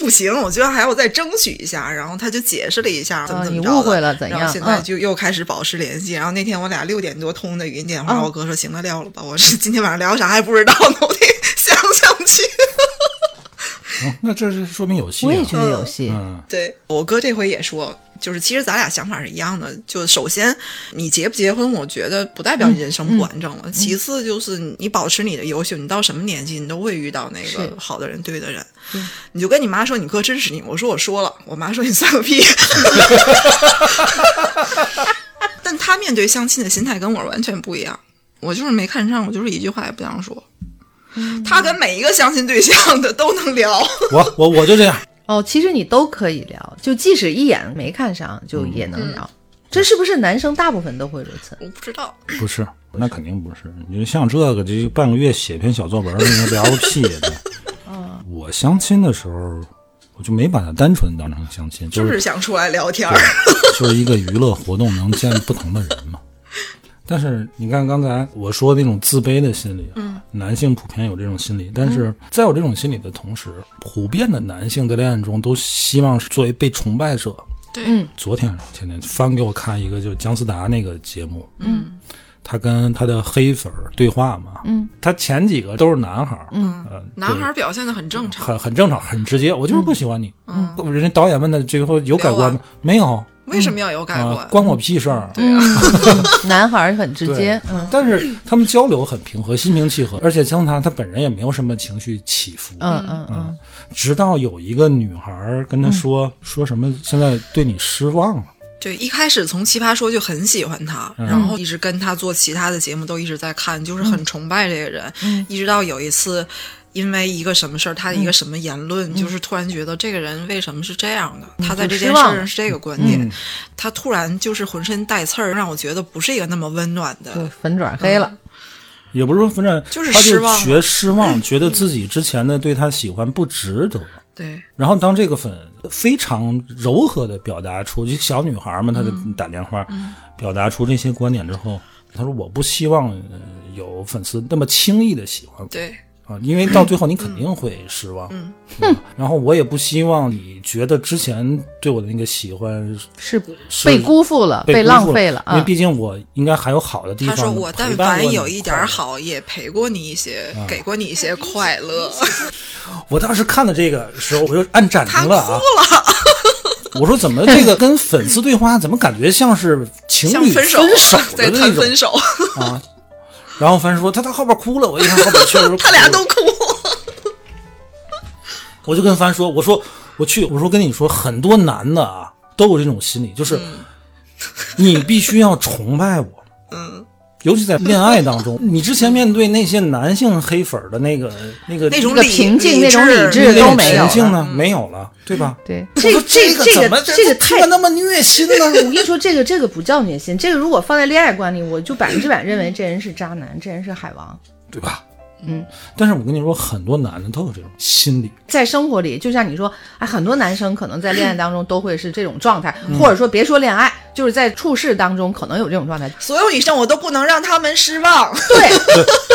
不行，我觉得还要再争取一下。然后他就解释了一下怎么啊怎么着的、你误会了怎样然后现在嗯就又开始保持联系。然后那天我俩六点多通的语音电话，嗯我哥说行了，撂了吧。我是今天晚上聊啥还不知道呢，我得 [LAUGHS] 想想去。哦那这是说明有戏、啊。我也觉得有戏。嗯，对我哥这回也说，就是其实咱俩想法是一样的。就首先你结不结婚，我觉得不代表你人生不完整了。其次就是你保持你的优秀，你到什么年纪你都会遇到那个好的人、对的人。你就跟你妈说你哥支持你，我说我说了，我妈说你算个屁。[LAUGHS] 但他面对相亲的心态跟我完全不一样。我就是没看上，我就是一句话也不想说。他跟每一个相亲对象的都能聊。我我我就这样。哦，其实你都可以聊，就即使一眼没看上，就也能聊。这是不是男生大部分都会如此？我不知道，不是，那肯定不是。你就像这个，这半个月写篇小作文，那个聊个屁的。[LAUGHS] 我相亲的时候，我就没把它单纯当成相亲，就就是是想出来聊天儿。就是一个娱乐活动，能见不同的人嘛。但是你看刚才我说那种自卑的心理，嗯，男性普遍有这种心理，但是在有这种心理的同时，普遍的男性在恋爱中都希望是作为被崇拜者。对，嗯。昨天前天翻给我看一个，就是姜思达那个节目，嗯，他跟他的黑粉对话嘛，嗯，他前几个都是男孩，嗯，呃，男对孩表现的很正常，很很正常，很直接，我就是不喜欢你。嗯，人家导演问他最后有改观吗？没有为什么要有改啊观？，关我屁事儿。对啊，[LAUGHS] 男孩儿很直接，嗯但是他们交流很平和，心平气和，而且姜他他本人也没有什么情绪起伏。嗯嗯嗯，直到有一个女孩儿跟他说、说什么，现在对你失望了。对，一开始从《奇葩说》就很喜欢他，嗯然后一直跟他做其他的节目都一直在看，就是很崇拜这个人。嗯一直到有一次，因为一个什么事儿，他的一个什么言论，就是突然觉得这个人为什么是这样的？他在这件事上是这个观点，嗯。他突然就是浑身带刺儿，让我觉得不是一个那么温暖的。就粉转黑了。也不是说粉转就是他失望了觉失望，[LAUGHS] 觉得自己之前的对他喜欢不值得。对，然后当这个粉非常柔和的表达出，就小女孩嘛，她就嗯。打电话、表达出这些观点之后，她说我不希望、呃有粉丝那么轻易的喜欢我。对，啊，因为到最后你肯定会失望。嗯然后我也不希望你觉得之前对我的那个喜欢是是被辜负了，被浪费了啊！因为毕竟我应该还有好的地方他。说我但凡有一点好，也陪过你一些，啊给过你一些快乐。[LAUGHS] 我当时看的这个时候，我就按暂停了啊。了，我说怎么这个跟粉丝对话，怎么感觉像是情侣分手，在的那种谈分手，啊？然后凡说他他后边哭了，我一看后边确实 [LAUGHS] 他俩都哭。[LAUGHS] 我就跟凡说，我说我去，我说跟你说，很多男的啊都有这种心理，就是你必须要崇拜我，嗯，尤其在恋爱当中，[LAUGHS] 你之前面对那些男性黑粉的那个那个那种理平静那种理智那种都没有了。情境呢，没有了，对吧？对，我这说这这个这个太那么虐心了？[LAUGHS] 我跟你说，这个这个不叫虐心，这个如果放在恋爱观里，我就百分之百认为这人是渣男，这人是海王。对吧？嗯，但是我跟你说，很多男的都有这种心理，在生活里，就像你说，哎，很多男生可能在恋爱当中都会是这种状态，嗯。或者说别说恋爱，就是在处事当中可能有这种状态。所有女生我都不能让他们失望。对，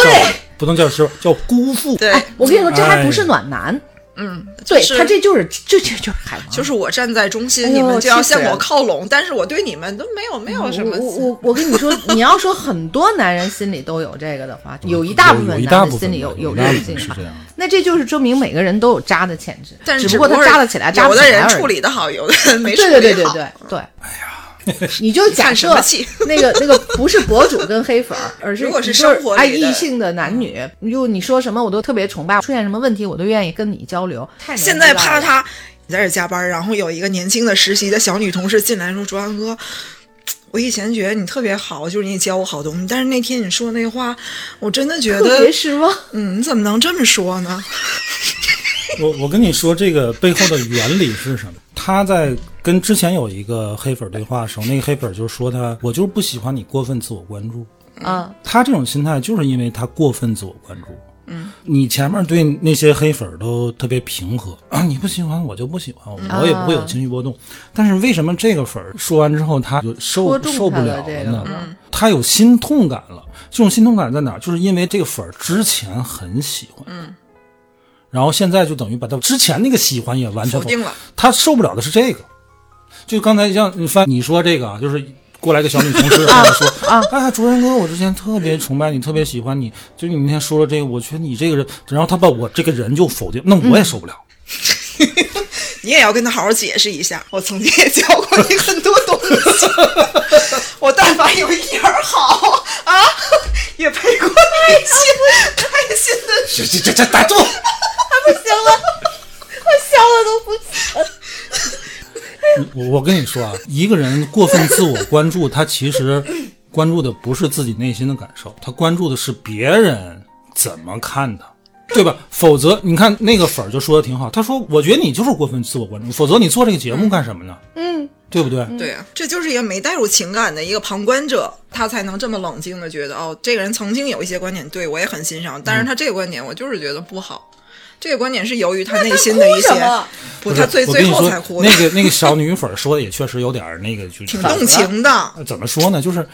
对，不能叫失望，叫辜负。对，哎，我跟你说，这还不是哎暖男，嗯，对就是他这就是这这就是海王。就是我站在中心，哎你们就要向我靠拢，但是我对你们都没有没有什么我我我我跟你说，你要说很多男人心里都有这个的话，[LAUGHS] 有一大部分男人心里有有有这个一大部分劲啊是。那这就是证明每个人都有渣的潜质，但是只不过他渣得起来，渣有的人不起来而已处理的好，有的人没处对理好。对对对对对。哎呀，[LAUGHS] 你就假设 [LAUGHS] 那个那个不是博主跟黑粉儿，[LAUGHS] 而是如果是生活里爱异性的男女，就你说什么我都特别崇拜，出现什么问题我都愿意跟你交流。现在纪大了怕他你在这加班，然后有一个年轻的实习的小女同事进来说：“卓安哥，我以前觉得你特别好，就是你教我好东西，但是那天你说那话，我真的觉得特别，失望。嗯，你怎么能这么说呢？我我跟你说，这个背后的原理是什么？他在跟之前有一个黑粉对话的时候，那个黑粉就说他，我就是不喜欢你过分自我关注。啊，他这种心态就是因为他过分自我关注。嗯，你前面对那些黑粉都特别平和啊，你不喜欢我就不喜欢，我也不会有情绪波动。但是为什么这个粉儿说完之后他就受受不了了呢？他有心痛感了。这种心痛感在哪儿？就是因为这个粉儿之前很喜欢，嗯，然后现在就等于把他之前那个喜欢也完全否定了。他受不了的是这个，就刚才像你翻你说这个啊，就是过来个小女同事 [LAUGHS] 跟我说啊，哎呀，主任哥，我之前特别崇拜你，特别喜欢你，就你那天说了这个，我觉得你这个人，然后他把我这个人就否定，那我也受不了。[LAUGHS] 你也要跟他好好解释一下。我曾经也教过你很多东西，[LAUGHS] 我但凡有一点好啊，[LAUGHS] 也陪过你一起开心的这这这这打住！不行了，我笑的都不行。我 [LAUGHS] 我跟你说啊，一个人过分自我关注，他其实关注的不是自己内心的感受，他关注的是别人怎么看他。对吧？否则你看那个粉儿就说的挺好，他说：“我觉得你就是过分自我关注，否则你做这个节目干什么呢？嗯，对不对？对啊，这就是一个没带入情感的一个旁观者，他才能这么冷静的觉得，哦，这个人曾经有一些观点对我也很欣赏，但是他这个观点我就是觉得不好。这个观点是由于他内心的一些不，他最最后才哭的，那个那个小女粉儿说的也确实有点儿那个，就是挺动情的。怎么说呢？就是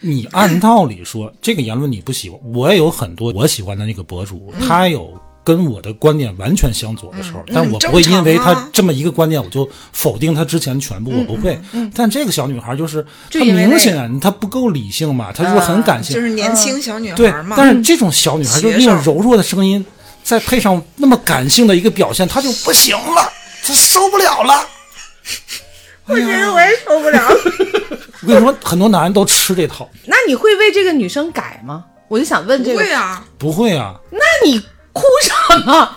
你按道理说这个言论你不喜欢，我也有很多我喜欢的那个博主，他有跟我的观点完全相左的时候，但我不会因为他这么一个观点我就否定他之前全部，我不会。但这个小女孩就是她明显她不够理性嘛，她就是很感性，就是年轻小女孩，嘛，但是这种小女孩就是那种柔弱的声音，再配上那么感性的一个表现，她就不行了，她受不了了。[LAUGHS] 我觉得我也受不了。[LAUGHS] 我跟你说，很多男人都吃这套，那你会为这个女生改吗？我就想问这个，不会啊，不会啊，那你哭什么？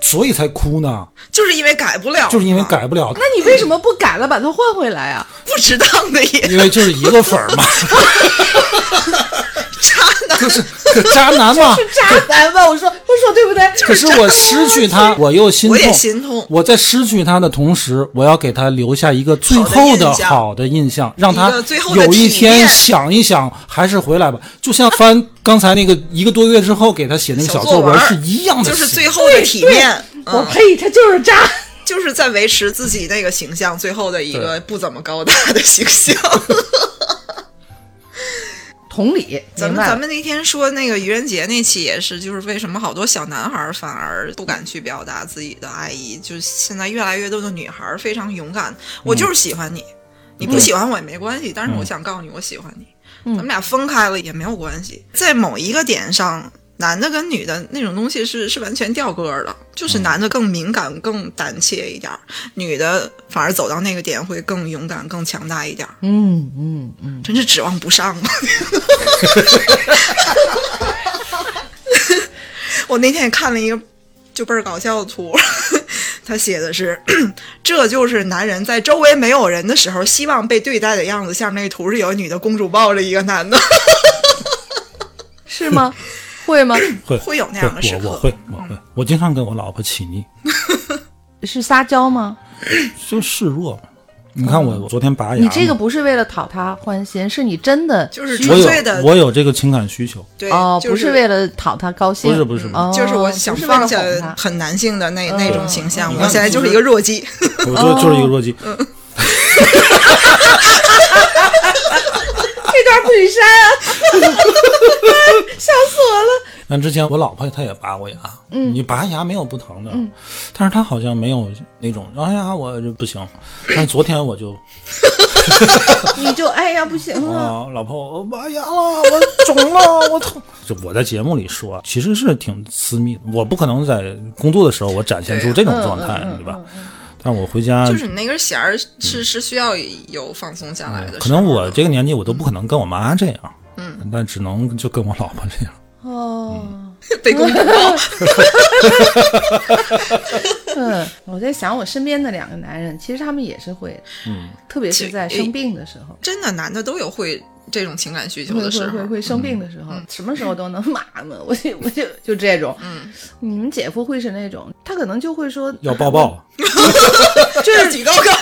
所以才哭呢，就是因为改不了，就是因为改不了那，你为什么不改了，把它换回来啊？不值当的也因为就是一个粉儿嘛，[LAUGHS] 渣男。可是可渣男嘛。渣男吧？我说，我说对不对？可是我失去他，我又心我痛。也心痛我在失去他的同时，我要给他留下一个最后的好的印象，让他有一天想一想，还是回来吧。就像翻刚才那个一个多月之后给他写那个小作文是一样的，就是最后的体面，嗯，我呸，他就是渣。就是在维持自己那个形象，最后的一个不怎么高大的形象。同理，咱们咱们那天说那个愚人节那期也是，就是为什么好多小男孩反而不敢去表达自己的爱意，就是现在越来越多的女孩非常勇敢，我就是喜欢你，你不喜欢我也没关系，但是我想告诉你我喜欢你，咱们俩分开了也没有关系，在某一个点上。男的跟女的那种东西是是完全掉个儿的，就是男的更敏感、更胆怯一点儿，女的反而走到那个点会更勇敢、更强大一点儿。嗯嗯嗯，真是指望不上啊！[LAUGHS] 我那天也看了一个就倍儿搞笑的图，他写的是：“这就是男人在周围没有人的时候希望被对待的样子。”下面那个图是有个女的公主抱着一个男的，是吗？[LAUGHS] 会吗？会会有那样的时刻我我会我会，我经常跟我老婆起腻，[LAUGHS] 是撒娇吗？[CLEARS THROAT] 就示弱嘛。你看我我昨天拔牙，你这个不是为了讨她欢心，是你真的就是我有纯粹的我有这个情感需求，对，哦，不是为了讨她高兴，不是不是就是我想放下很男性的那那种形象，嗯我现在就是一个弱鸡。我就就是一个弱鸡。[LAUGHS] 不许删啊！笑死我了。[LAUGHS] 但之前我老婆她也拔过牙，嗯，你拔牙没有不疼的，嗯，但是她好像没有那种，哎呀，我就不行。但是昨天我就 [LAUGHS] 你就哎呀不行了，啊，老婆，我拔牙了，我肿了，我疼。[LAUGHS] 就我在节目里说，其实是挺私密的，我不可能在工作的时候我展现出这种状态，对吧？但我回家，就是你那根弦儿是是需要有放松下来的可能我这个年纪我都不可能跟我妈这样，嗯，但只能就跟我老婆这样。哦，被公主抱。[LAUGHS] 嗯，我在想我身边的两个男人，其实他们也是会，嗯，特别是在生病的时候，真的男的都有会这种情感需求会的时候，会会会生病的时候，什么时候都能妈妈，[LAUGHS] 我就我就就这种。嗯，你们姐夫会是那种，他可能就会说要抱，抱，[LAUGHS] 就是举高高，[LAUGHS]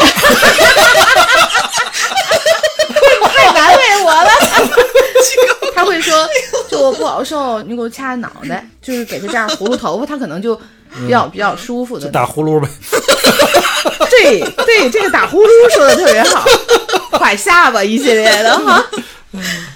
太难为我了。他会说，就我不好受，你给我掐脑袋，就是给他这样葫芦头发，他可能就比较比较舒服的。打呼噜呗。对对，这个打呼噜说的特别好，[LAUGHS] 拐下巴一系列的哈。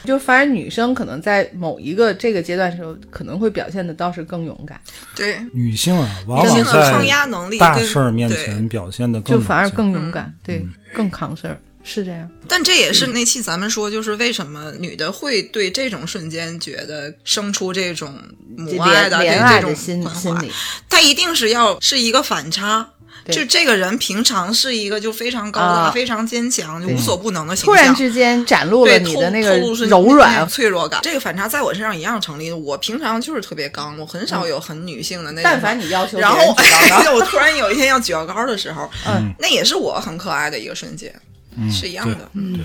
就反而女生可能在某一个这个阶段的时候，可能会表现的倒是更勇敢，对，女性啊，往往女性的抗在压能力跟大事儿面前表现的更就反而更勇敢，对，更扛事儿，是这样。但这也是那期咱们说，就是为什么女的会对这种瞬间觉得生出这种母爱的这种的心理，她一定是要是一个反差。就这个人平常是一个就非常高大、啊非常坚强、就无所不能的形象突象，然之间展露了对你的那个柔软，脆弱感。这个反差在我身上一样成立。我平常就是特别刚，我很少有很女性的那种。但凡你要求然后人举高高 [LAUGHS] 我突然有一天要举高高的时候，嗯，那也是我很可爱的一个瞬间，是一样的。对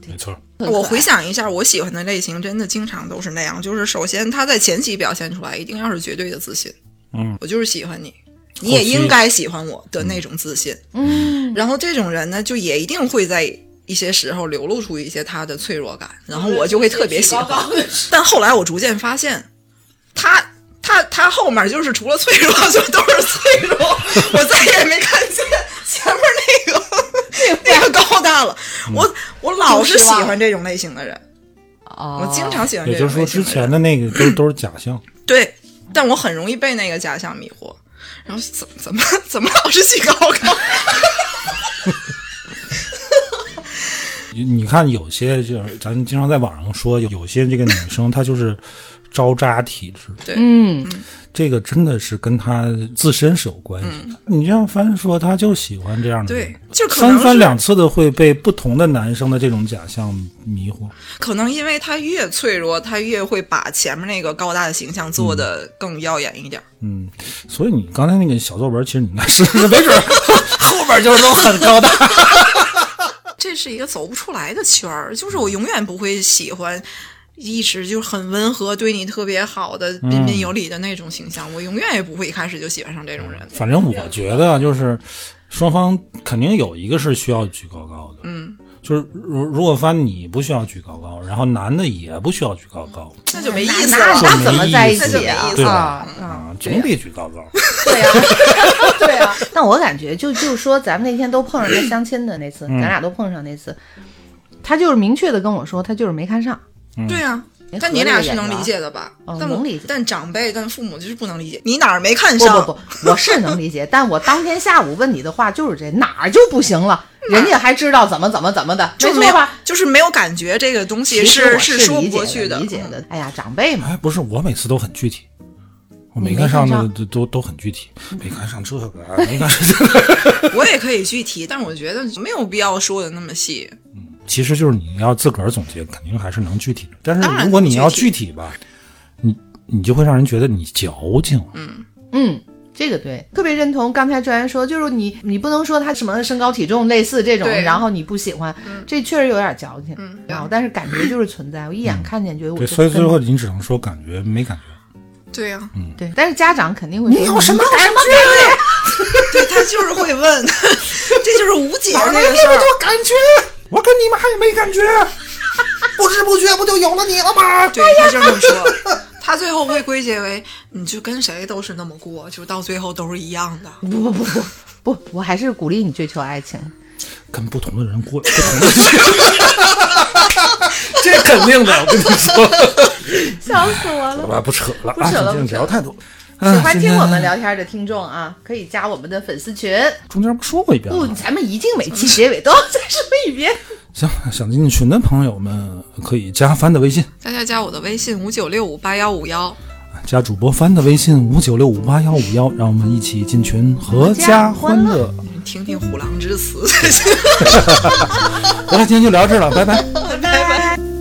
对，没错。我回想一下，我喜欢的类型真的经常都是那样，就是首先他在前期表现出来一定要是绝对的自信，嗯，我就是喜欢你，你也应该喜欢我的那种自信。嗯，然后这种人呢，就也一定会在一些时候流露出一些他的脆弱感，然后我就会特别喜欢。[LAUGHS] 但后来我逐渐发现，他他他后面就是除了脆弱就都是脆弱，我再也没看见前面那个 [LAUGHS] 那个高大了。我我老是喜欢这种类型的人，哦，我经常喜欢这也就是说，之。前的那个都都是假象。对，但我很容易被那个假象迷惑。然后怎怎么怎么老是举高高？[LAUGHS] 你你看，有些就是咱经常在网上说，有有些这个女生她就是招渣体质，对，嗯，这个真的是跟他自身是有关系的。你像帆说，他就喜欢这样的人，对就可能三番两次的会被不同的男生的这种假象迷惑。可能因为他越脆弱，他越会把前面那个高大的形象做得更耀眼一点。嗯，所以你刚才那个小作文，其实你应该试试，没准儿 [LAUGHS] 后边就是都很高大。这是一个走不出来的圈儿，就是我永远不会喜欢。一直就是很温和，对你特别好的、彬彬有礼的那种形象，我永远也不会一开始就喜欢上这种人。反正我觉得就是双方肯定有一个是需要举高高的，嗯，就是如如果翻你不需要举高高，然后男的也不需要举高高，[LAUGHS] 那就没意思那了。那怎么在一起那就没啊？对吧？啊啊啊，总得举高高。[LAUGHS] 对呀、对呀、但我感觉就就是说，咱们那天都碰上他相亲的那次，咱俩都碰上那次，他就是明确的跟我说，他就是没看上。对呀、没但你俩是能理解的吧？哦但能理解但长辈、跟父母就是不能理解。你哪儿没看上？不不，我是能理解，但我当天下午问你的话就是这哪儿就不行了，人家还知道怎么怎么怎么的，就没有没错吧？，就是没有感觉，这个东西是是说不过去的。理解的。哎呀，长辈嘛，哎，不是，我每次都很具体，我没没看上的都都都很具体，没看上这个，啊没看上这个。我也可以具体，但是我觉得没有必要说的那么细。其实就是你要自个儿总结，肯定还是能具体的。但是如果你要具体吧，你你就会让人觉得你矫情。嗯嗯。这个对，特别认同刚才专员说，就是你，你不能说他什么身高体重类似这种，然后你不喜欢，这确实有点矫情，嗯然后但是感觉就是存在，我一眼看见觉得我对，所以最后你只能说感觉没感觉。对呀、嗯对，但是家长肯定会说你有什么感觉？[LAUGHS] 对他就是会问，[LAUGHS] 这就是无解哪这个事儿。感觉？我跟你们还没感觉，[LAUGHS] 不知不觉不就有了你了吗？对他这么说，他最后会归结为，你就跟谁都是那么过，就到最后都是一样的。不不不不不，我还是鼓励你追求爱情。跟不同的人过不同的，这肯定的，我跟你说。笑死我了！好吧，不扯了，不扯了啊，今不扯了聊太多。喜喜欢听我们聊天的听众啊，可以加我们的粉丝群。中间不说过一遍不，吗？咱们一定每期结尾都要再说一遍。[LAUGHS] 行，想进群的朋友们可以加帆的微信，大家加我的微信五九六五八幺五幺，加主播帆的微信五九六五八幺五幺，让我们一起进群，阖家欢乐。听听虎狼之词。[LAUGHS] 好了，今天就聊这了，拜拜，[LAUGHS] 拜拜。